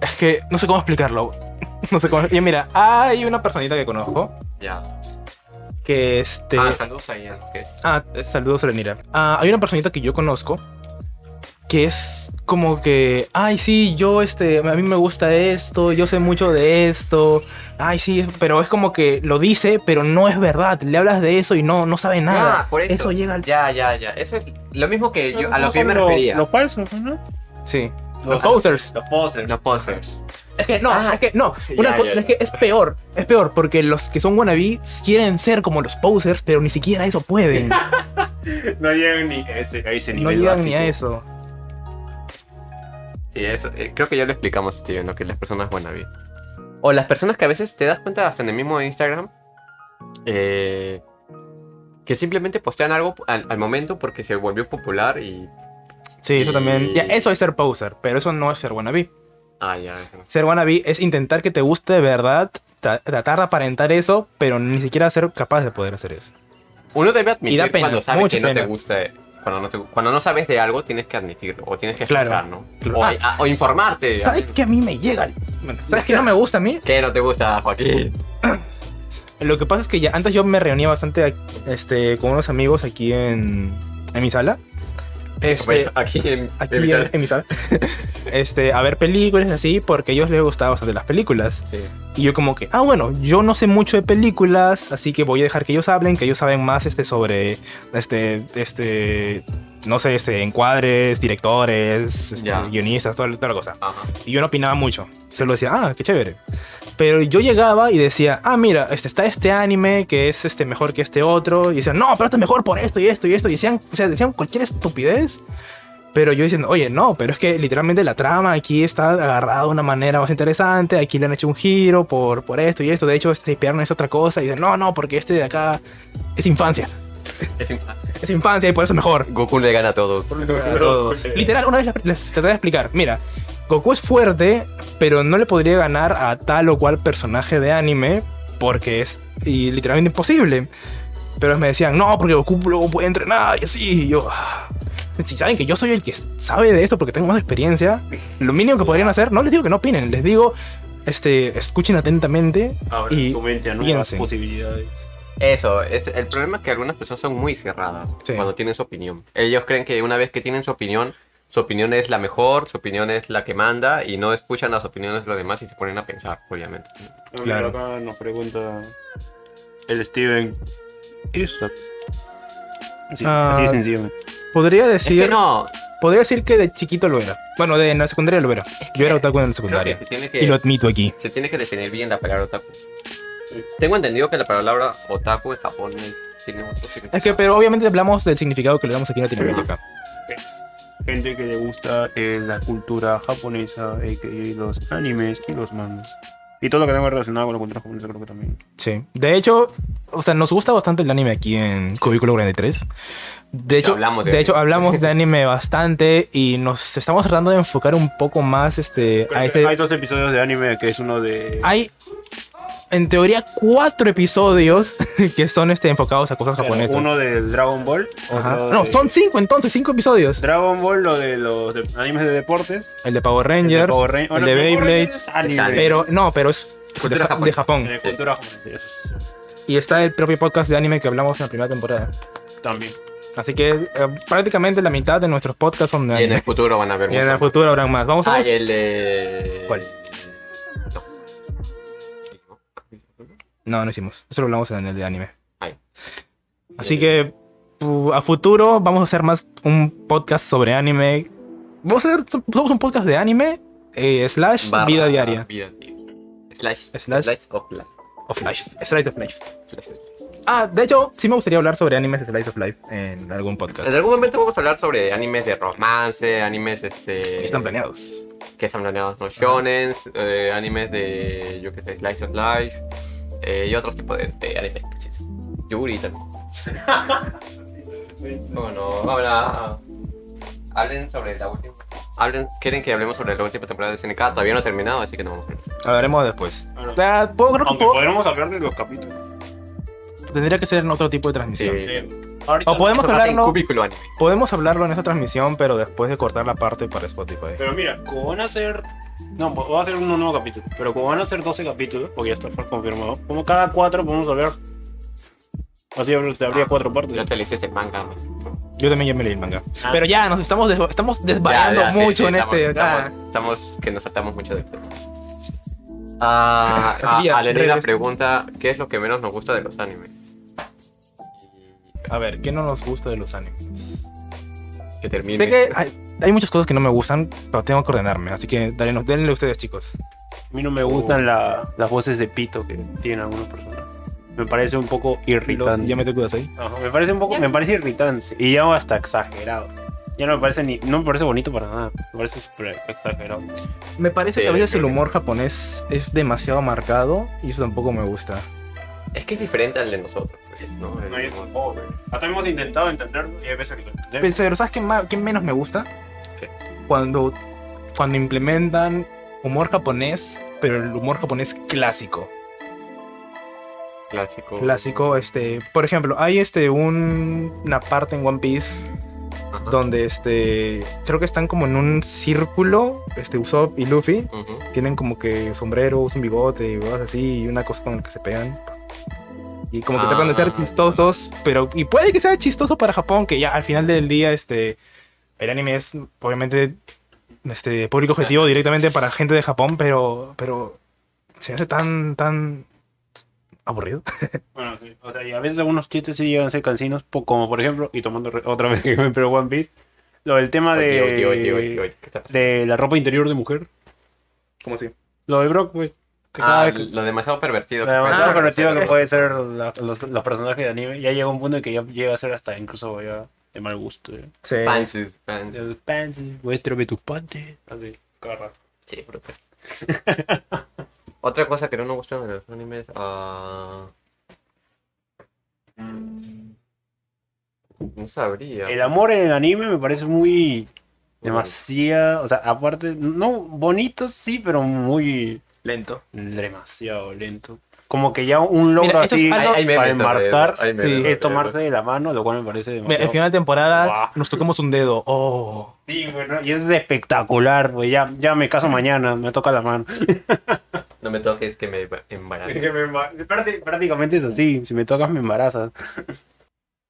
[SPEAKER 1] Es que no sé cómo explicarlo. No sé cómo... Y mira, hay una personita que conozco
[SPEAKER 2] Ya.
[SPEAKER 1] que, este...
[SPEAKER 2] Ah, saludos a. Que es.
[SPEAKER 1] Ah, saludos, Alenira. Ah, hay una personita que yo conozco que es como que, ay, sí, yo, este, a mí me gusta esto, yo sé mucho de esto, ay, sí, pero es como que lo dice, pero no es verdad. Le hablas de eso y no, no sabe nada.
[SPEAKER 2] Ah, por eso.
[SPEAKER 1] llega al...
[SPEAKER 2] Ya, ya, ya. Eso es lo mismo que yo, a lo que yo me
[SPEAKER 3] Los-
[SPEAKER 2] refería.
[SPEAKER 3] Los falsos, ¿no?
[SPEAKER 1] Sí.
[SPEAKER 3] Los-
[SPEAKER 1] Los posters.
[SPEAKER 3] Los posers.
[SPEAKER 2] Los posers.
[SPEAKER 1] Es que no,
[SPEAKER 2] Ah.
[SPEAKER 1] es que no. Una
[SPEAKER 2] Ya,
[SPEAKER 1] co-
[SPEAKER 2] ya,
[SPEAKER 1] es que es peor, es peor, porque los que son wannabe quieren ser como los posers, pero ni siquiera eso pueden.
[SPEAKER 3] No llegan ni a ese, a ese
[SPEAKER 1] no llegan ni a eso.
[SPEAKER 2] Sí, eso. eh, creo que ya lo explicamos, Steven, ¿no? Que las personas wannabe. O las personas que a veces te das cuenta hasta en el mismo Instagram. eh, que simplemente postean algo al, al momento porque se volvió popular y.
[SPEAKER 1] Sí, eso también. Ya, eso es ser poser, pero eso no es ser wannabe.
[SPEAKER 2] Ah, ya.
[SPEAKER 1] Ser wannabe es intentar que te guste de verdad, tra- tratar de aparentar eso, pero ni siquiera ser capaz de poder hacer eso.
[SPEAKER 2] Uno debe
[SPEAKER 1] Y da
[SPEAKER 2] admitir
[SPEAKER 1] pena,
[SPEAKER 2] cuando sabe que no te gusta. Cuando no, te- cuando no sabes de algo, tienes que admitirlo. O tienes que
[SPEAKER 1] Claro.
[SPEAKER 2] escuchar, ¿no?
[SPEAKER 1] Claro.
[SPEAKER 2] O,
[SPEAKER 1] Ah.
[SPEAKER 2] a- o informarte.
[SPEAKER 1] ¿Sabes que a mí me llega? Bueno, ¿Sabes que no me gusta a mí?
[SPEAKER 2] ¿Qué no te gusta, Joaquín?
[SPEAKER 1] Lo que pasa es que ya antes yo me reunía bastante este, con unos amigos aquí en, en mi sala. Este,
[SPEAKER 2] Bueno, aquí en,
[SPEAKER 1] aquí
[SPEAKER 2] en mi
[SPEAKER 1] en, mi sala. este, a ver películas así, porque a ellos les gustaba bastante las películas.
[SPEAKER 2] Sí.
[SPEAKER 1] Y yo como que, ah, bueno, yo no sé mucho de películas, así que voy a dejar que ellos hablen, que ellos saben más este, sobre, este, este, no sé, este, encuadres, directores, este, guionistas, toda, toda la cosa.
[SPEAKER 2] Ajá.
[SPEAKER 1] Y yo no opinaba mucho. Solo decía, ah, qué chévere. Pero yo llegaba y decía, ah, mira, este, está este anime que es este, mejor que este otro. Y decían, no, pero este es mejor por esto y esto y esto. Y decían, o sea, decían cualquier estupidez. Pero yo diciendo, oye, no, pero es que literalmente la trama aquí está agarrada de una manera más interesante. Aquí le han hecho un giro por, por esto y esto. De hecho, este Pierno es otra cosa. Y dicen, no, no, porque este de acá es infancia.
[SPEAKER 2] Es infa-
[SPEAKER 1] Es infancia y por eso es mejor.
[SPEAKER 2] Goku le gana a todos.
[SPEAKER 1] A todos. Literal, una vez les, les traté de explicar. Mira, Goku es fuerte, pero no le podría ganar a tal o cual personaje de anime porque es y literalmente imposible. Pero me decían, no, porque Goku luego puede entrenar y así. Y yo, "Ah". si saben que yo soy el que sabe de esto porque tengo más experiencia, lo mínimo que podrían hacer, no les digo que no opinen, les digo, este, escuchen atentamente y
[SPEAKER 3] su mente a nuevas posibilidades.
[SPEAKER 2] Eso, es, el problema es que algunas personas son muy cerradas
[SPEAKER 1] Sí.
[SPEAKER 2] cuando tienen su opinión. Ellos creen que una vez que tienen su opinión, su opinión es la mejor, su opinión es la que manda y no escuchan las opiniones de los demás y se ponen a pensar, obviamente.
[SPEAKER 1] Claro.
[SPEAKER 3] Acá nos pregunta el Steven. Isaac. Sí,
[SPEAKER 1] Ah,
[SPEAKER 3] así de sencillo.
[SPEAKER 1] podría
[SPEAKER 2] Es
[SPEAKER 1] decir,
[SPEAKER 2] que no,
[SPEAKER 1] podría decir que de chiquito lo era. Bueno, de en la secundaria lo era. Yo era otaku en la
[SPEAKER 2] que
[SPEAKER 1] secundaria.
[SPEAKER 2] se tiene que,
[SPEAKER 1] Y lo admito aquí.
[SPEAKER 2] se tiene que definir bien la palabra otaku. Tengo entendido que la palabra otaku en Japón es- tiene otro significado.
[SPEAKER 1] Es que, pero obviamente hablamos del significado que le damos aquí en Latinoamérica.
[SPEAKER 3] Es gente que le gusta eh, la cultura japonesa, a.k.a. los animes y los mangas. Y todo lo que tenga relacionado con la cultura japonesa creo que también.
[SPEAKER 1] Sí. De hecho, o sea, nos gusta bastante el anime aquí en Cubículo 43. De hecho,
[SPEAKER 2] hablamos de
[SPEAKER 1] hecho, hablamos de anime bastante y nos estamos tratando de enfocar un poco más este, a ese-
[SPEAKER 3] Hay dos episodios de anime que es uno de...
[SPEAKER 1] Hay, en teoría, cuatro episodios que son este, enfocados a cosas japonesas.
[SPEAKER 3] Uno de Dragon Ball. Otro
[SPEAKER 1] No,
[SPEAKER 3] de-
[SPEAKER 1] son cinco entonces, cinco episodios.
[SPEAKER 3] Dragon Ball, lo de los de- animes de deportes.
[SPEAKER 1] El de Power
[SPEAKER 3] el
[SPEAKER 1] Ranger,
[SPEAKER 3] Power
[SPEAKER 1] el de
[SPEAKER 3] Power
[SPEAKER 1] Beyblade.
[SPEAKER 3] Anime.
[SPEAKER 2] anime.
[SPEAKER 1] Pero, no, pero es de,
[SPEAKER 2] Cultura
[SPEAKER 1] Ja- de Japón.
[SPEAKER 3] De cultura
[SPEAKER 1] Y está el propio podcast de anime que hablamos en la primera temporada.
[SPEAKER 3] También.
[SPEAKER 1] Así que eh, prácticamente la mitad de nuestros podcasts son de
[SPEAKER 2] Y en el
[SPEAKER 1] anime.
[SPEAKER 2] futuro van a ver
[SPEAKER 1] Y en el futuro habrán más. Vamos a
[SPEAKER 2] Ah,
[SPEAKER 1] ver.
[SPEAKER 2] y el de...
[SPEAKER 1] ¿Cuál?
[SPEAKER 2] No.
[SPEAKER 1] No, hicimos. Eso lo hablamos en el de anime.
[SPEAKER 2] Ay.
[SPEAKER 1] Así que a futuro vamos a hacer más un podcast sobre anime. Vamos a hacer somos un podcast de anime eh, slash
[SPEAKER 2] Barra
[SPEAKER 1] vida diaria.
[SPEAKER 2] Vida. Slash,
[SPEAKER 1] Slash.
[SPEAKER 2] slash of life.
[SPEAKER 1] Of life. Slice of life. Ah, de hecho, sí me gustaría hablar sobre animes slice of life en algún podcast.
[SPEAKER 2] En algún momento vamos a hablar sobre animes de romance, animes este
[SPEAKER 1] Están planeados.
[SPEAKER 2] que están planeados, no shonens, eh, animes de yo que sé, slice of life eh, y otros tipos de, de animes. sí, sí. Yuri también. bueno, ahora hablen sobre la última. Hablen, quieren que hablemos sobre la última temporada de SNK, todavía no ha terminado, así que no vamos a hablar.
[SPEAKER 1] Hablaremos después. Ah, puedo- creo que
[SPEAKER 3] Aunque
[SPEAKER 1] puedo-
[SPEAKER 3] podremos hablar de los capítulos.
[SPEAKER 1] tendría que ser en otro tipo de transmisión.
[SPEAKER 3] Ahorita
[SPEAKER 1] O podemos
[SPEAKER 2] en
[SPEAKER 1] hablarlo,
[SPEAKER 2] Cubículo Anime.
[SPEAKER 1] podemos hablarlo en esa transmisión, pero después de cortar la parte para Spotify.
[SPEAKER 3] Pero mira, como van a ser. No, va a ser un nuevo capítulo. Pero como van a ser 12 capítulos, porque ya está confirmado, como cada 4 podemos hablar. Así habría- habría 4 partes.
[SPEAKER 2] Ya te leíste ese manga. man.
[SPEAKER 1] Yo también ya me leí el manga.
[SPEAKER 3] Ah.
[SPEAKER 1] Pero ya, nos estamos, des- estamos desvariando
[SPEAKER 2] Ya, ya, sí,
[SPEAKER 1] mucho
[SPEAKER 2] sí,
[SPEAKER 1] en
[SPEAKER 2] estamos,
[SPEAKER 1] este.
[SPEAKER 2] Estamos,
[SPEAKER 1] ah.
[SPEAKER 2] estamos- que nos saltamos mucho de tema. Ah, a, Alenira
[SPEAKER 1] regres-
[SPEAKER 2] pregunta: ¿Qué es lo que menos nos gusta de los animes?
[SPEAKER 1] A ver, ¿qué no nos gusta de los animes?
[SPEAKER 2] Que termine.
[SPEAKER 1] Sé que hay, hay muchas cosas que no me gustan, pero tengo que ordenarme. Así que denle, denle ustedes, chicos.
[SPEAKER 3] A mí no me gustan la- las voces de pito que tienen algunas personas. Me parece un poco irritante.
[SPEAKER 1] ya me te cuidas ahí.
[SPEAKER 3] Ajá, me parece un poco, me parece irritante y ya hasta exagerado. Ya no me parece ni. No me parece bonito para nada. Me parece súper exagerado.
[SPEAKER 1] Me parece
[SPEAKER 2] Sí,
[SPEAKER 1] que a veces el
[SPEAKER 2] que-
[SPEAKER 1] humor japonés es demasiado marcado y eso tampoco me gusta.
[SPEAKER 2] Es que es diferente al de nosotros, pues, ¿no?
[SPEAKER 3] No, es
[SPEAKER 2] humor.
[SPEAKER 3] pobre. Hasta hemos intentado entenderlo y hay veces que lo entendemos.
[SPEAKER 1] Pero, ¿sabes qué, ma- qué menos me gusta?
[SPEAKER 2] ¿Qué?
[SPEAKER 1] Cuando, cuando implementan humor japonés, pero el humor japonés clásico.
[SPEAKER 2] Clásico.
[SPEAKER 1] Clásico, este, por ejemplo, hay este un- una parte en One Piece
[SPEAKER 2] Ajá.
[SPEAKER 1] donde este creo que están como en un círculo, este Usopp y Luffy
[SPEAKER 2] Ujú.
[SPEAKER 1] tienen como que sombreros, un bigote y cosas así y una cosa con la que se pegan. Y como que
[SPEAKER 2] Ah,
[SPEAKER 1] tratan de ser
[SPEAKER 2] ya.
[SPEAKER 1] chistosos, pero y puede que sea chistoso para Japón, que ya al final del día este el anime es obviamente este público objetivo directamente para gente de Japón, pero pero se hace tan tan aburrido.
[SPEAKER 3] Bueno, sí. O sea, y a veces algunos chistes sí llegan a ser cansinos, como por ejemplo, y tomando otra vez que me pero One Piece, lo del tema de,
[SPEAKER 2] Oye, oye, oye,
[SPEAKER 3] de la ropa interior de mujer.
[SPEAKER 1] ¿Cómo así?
[SPEAKER 3] Lo de Brock, güey. Cada
[SPEAKER 2] Ah,
[SPEAKER 3] que-
[SPEAKER 2] lo demasiado pervertido.
[SPEAKER 3] lo demasiado pervertido
[SPEAKER 2] pero-
[SPEAKER 3] que puede ser la- los, los personajes de anime. Ya llega un punto en que ya llega a ser hasta incluso ya de mal gusto. ya.
[SPEAKER 1] Sí.
[SPEAKER 3] Los pants, muéstrame tus panties. Así, cada rato.
[SPEAKER 2] Sí, por supuesto. Otra cosa que no nos gusta de los animes. ah, No sabría.
[SPEAKER 3] El amor en el anime me parece muy demasiado, o sea, aparte, no bonito sí, pero muy
[SPEAKER 1] Lento.
[SPEAKER 3] demasiado lento. Como que ya un logro
[SPEAKER 1] Mira, es
[SPEAKER 3] así
[SPEAKER 1] algo-
[SPEAKER 2] Hay- hay memes
[SPEAKER 3] para enmarcar
[SPEAKER 2] hay memes
[SPEAKER 1] sí,
[SPEAKER 2] sobre
[SPEAKER 3] es tomarse de la mano, lo cual me parece
[SPEAKER 1] Mira,
[SPEAKER 3] demasiado.
[SPEAKER 1] el final de temporada
[SPEAKER 3] Guau.
[SPEAKER 1] nos tocamos un dedo. Oh.
[SPEAKER 3] Sí, bueno, y es espectacular, güey. Ya, ya me caso mañana, me toca la mano.
[SPEAKER 2] No me toques que me embarazo.
[SPEAKER 3] Que me emba- Prácti- Prácticamente es así. Si me tocas, me embarazas.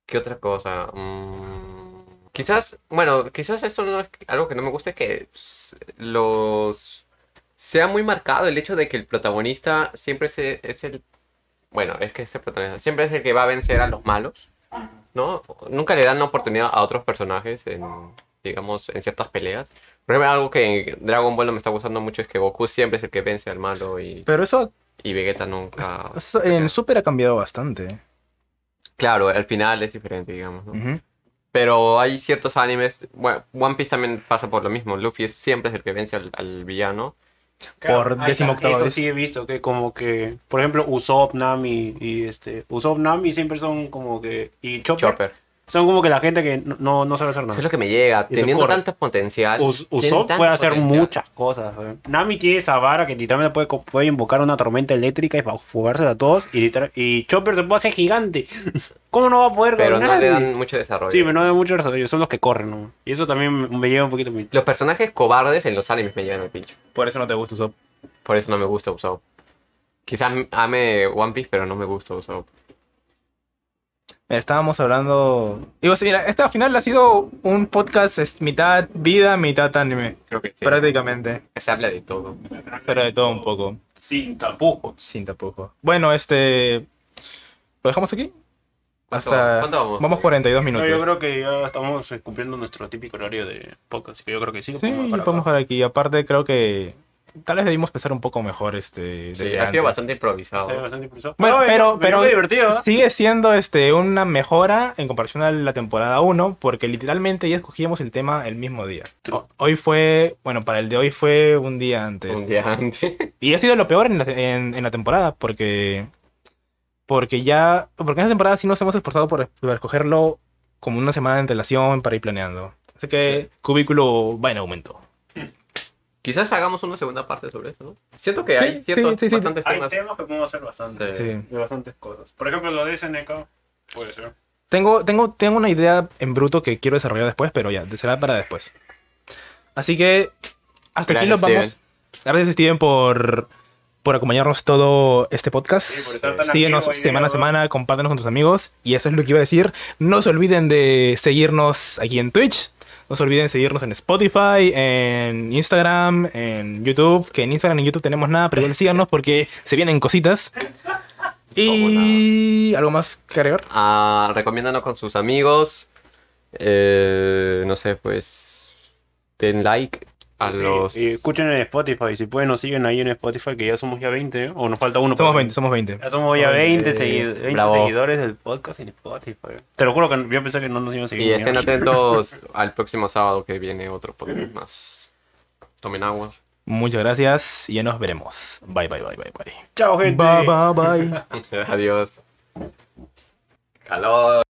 [SPEAKER 2] ¿Qué otra cosa? Mm, quizás, bueno, quizás eso no es algo que no me guste, que s- los sea muy marcado el hecho de que el protagonista siempre se- es el, bueno, es que ese protagonista siempre es el que va a vencer a los malos, ¿no? Nunca le dan la oportunidad a otros personajes en, digamos, en ciertas peleas. Por ejemplo, algo que en Dragon Ball no me está gustando mucho es que Goku siempre es el que vence al malo y,
[SPEAKER 1] Pero eso,
[SPEAKER 2] y Vegeta nunca.
[SPEAKER 1] eso en Super ha cambiado bastante.
[SPEAKER 2] Claro, al final es diferente, digamos, ¿no? Pero hay ciertos animes, bueno, One Piece también pasa por lo mismo. Luffy siempre es el que vence al, al villano.
[SPEAKER 1] Por decimoctava
[SPEAKER 3] Esto sí he visto que como que, por ejemplo, Usopp, Nami y este, Usopp, Nami siempre son como que y Chopper,
[SPEAKER 2] Chopper.
[SPEAKER 3] Son como que la gente que no- no, sabe hacer
[SPEAKER 2] Eso
[SPEAKER 3] nada.
[SPEAKER 2] es lo que me llega.
[SPEAKER 3] Y
[SPEAKER 2] Teniendo tanto potencial.
[SPEAKER 3] Us- Usopp
[SPEAKER 2] tanto
[SPEAKER 3] puede hacer
[SPEAKER 2] potencial.
[SPEAKER 3] muchas cosas. ¿eh? Nami tiene esa vara que literalmente puede, puede invocar una tormenta eléctrica y fugársela a todos. Y, literal- y Chopper se puede hacer gigante. ¿Cómo no va a poder
[SPEAKER 2] Pero
[SPEAKER 3] con
[SPEAKER 2] no le dan mucho desarrollo.
[SPEAKER 3] Sí, pero no de mucho desarrollo, son los que corren, ¿no? Y eso también me, lleva un poquito.
[SPEAKER 2] Los personajes cobardes en los animes me llegan al pincho.
[SPEAKER 1] Por eso no te gusta Usopp.
[SPEAKER 2] Por eso no me gusta Usopp. Quizás ame One Piece, pero no me gusta Usopp.
[SPEAKER 1] Estábamos hablando. Digo, sí, mira, este al final ha sido un podcast es mitad vida, mitad anime.
[SPEAKER 2] Creo que sí.
[SPEAKER 1] Prácticamente.
[SPEAKER 2] Se habla de todo.
[SPEAKER 1] Pero de todo un poco.
[SPEAKER 3] Sin tapujos.
[SPEAKER 1] Sin tapujos. Bueno, este. ¿Lo dejamos aquí?
[SPEAKER 2] ¿Cuánto-
[SPEAKER 1] Hasta...
[SPEAKER 2] cuánto vamos?
[SPEAKER 1] Vamos 42
[SPEAKER 3] No,
[SPEAKER 1] minutos.
[SPEAKER 3] yo creo que ya estamos cumpliendo nuestro típico horario de podcast, así que yo creo que sí.
[SPEAKER 1] Sí,
[SPEAKER 3] podemos dejar
[SPEAKER 1] aquí. Aparte, creo que. Tal vez debimos pensar un poco mejor este.
[SPEAKER 2] Sí, ha sido bastante improvisado.
[SPEAKER 3] Sí, bastante impulsado.
[SPEAKER 1] Bueno,
[SPEAKER 3] No,
[SPEAKER 1] pero, pero sigue siendo este, una mejora en comparación a la temporada 1, porque literalmente ya escogíamos el tema el mismo día. O- Hoy fue, bueno, para el de hoy fue un día antes.
[SPEAKER 2] Un día antes.
[SPEAKER 1] Y ha sido lo peor en la, en, en la temporada, porque. Porque ya. Porque en esta temporada sí nos hemos esforzado por, por escogerlo como una semana de antelación para ir planeando. Así que cubículo va en aumento.
[SPEAKER 2] Quizás hagamos una segunda parte sobre eso, ¿no? Siento que
[SPEAKER 1] Sí,
[SPEAKER 2] hay ciertos
[SPEAKER 1] sí, sí, sí.
[SPEAKER 2] bastantes
[SPEAKER 3] Hay
[SPEAKER 2] temas.
[SPEAKER 3] temas que podemos hacer bastante.
[SPEAKER 2] Sí.
[SPEAKER 3] De bastantes cosas. Por ejemplo, lo de SNK. Puede ser.
[SPEAKER 1] Tengo, tengo, tengo una idea en bruto que quiero desarrollar después, pero ya, será para después. Así que hasta aquí nos vamos. Gracias, Steven, por, por acompañarnos todo este podcast.
[SPEAKER 3] Sí,
[SPEAKER 1] Síguenos semana a semana, compártanos con tus amigos. Y eso es lo que iba a decir. No se olviden de seguirnos aquí en Twitch. No se olviden seguirnos en Spotify, en Instagram, en YouTube. Que en Instagram y en YouTube tenemos nada, pero igual síganos porque se vienen cositas. Y algo más que agregar.
[SPEAKER 2] Ah, recomiéndanos con sus amigos. Eh, no sé, pues. Den like. A
[SPEAKER 3] Sí,
[SPEAKER 2] los...
[SPEAKER 3] y escuchen en Spotify. Si pueden, nos siguen ahí en Spotify, que ya somos ya 20, ¿eh? O nos falta uno.
[SPEAKER 1] Somos
[SPEAKER 3] para-
[SPEAKER 1] 20, somos 20.
[SPEAKER 3] Ya somos ya
[SPEAKER 2] Oye,
[SPEAKER 3] 20, segui- 20
[SPEAKER 2] bravo.
[SPEAKER 3] seguidores del podcast en Spotify. Te lo juro que yo pensé que no nos iban a seguir.
[SPEAKER 2] Y estén atentos al próximo sábado que viene otro podcast más. Tomen agua.
[SPEAKER 1] Muchas gracias y ya nos veremos. Bye, bye, bye, bye, bye.
[SPEAKER 3] Chao, gente.
[SPEAKER 1] Bye, bye, bye.
[SPEAKER 2] Adiós. Calor.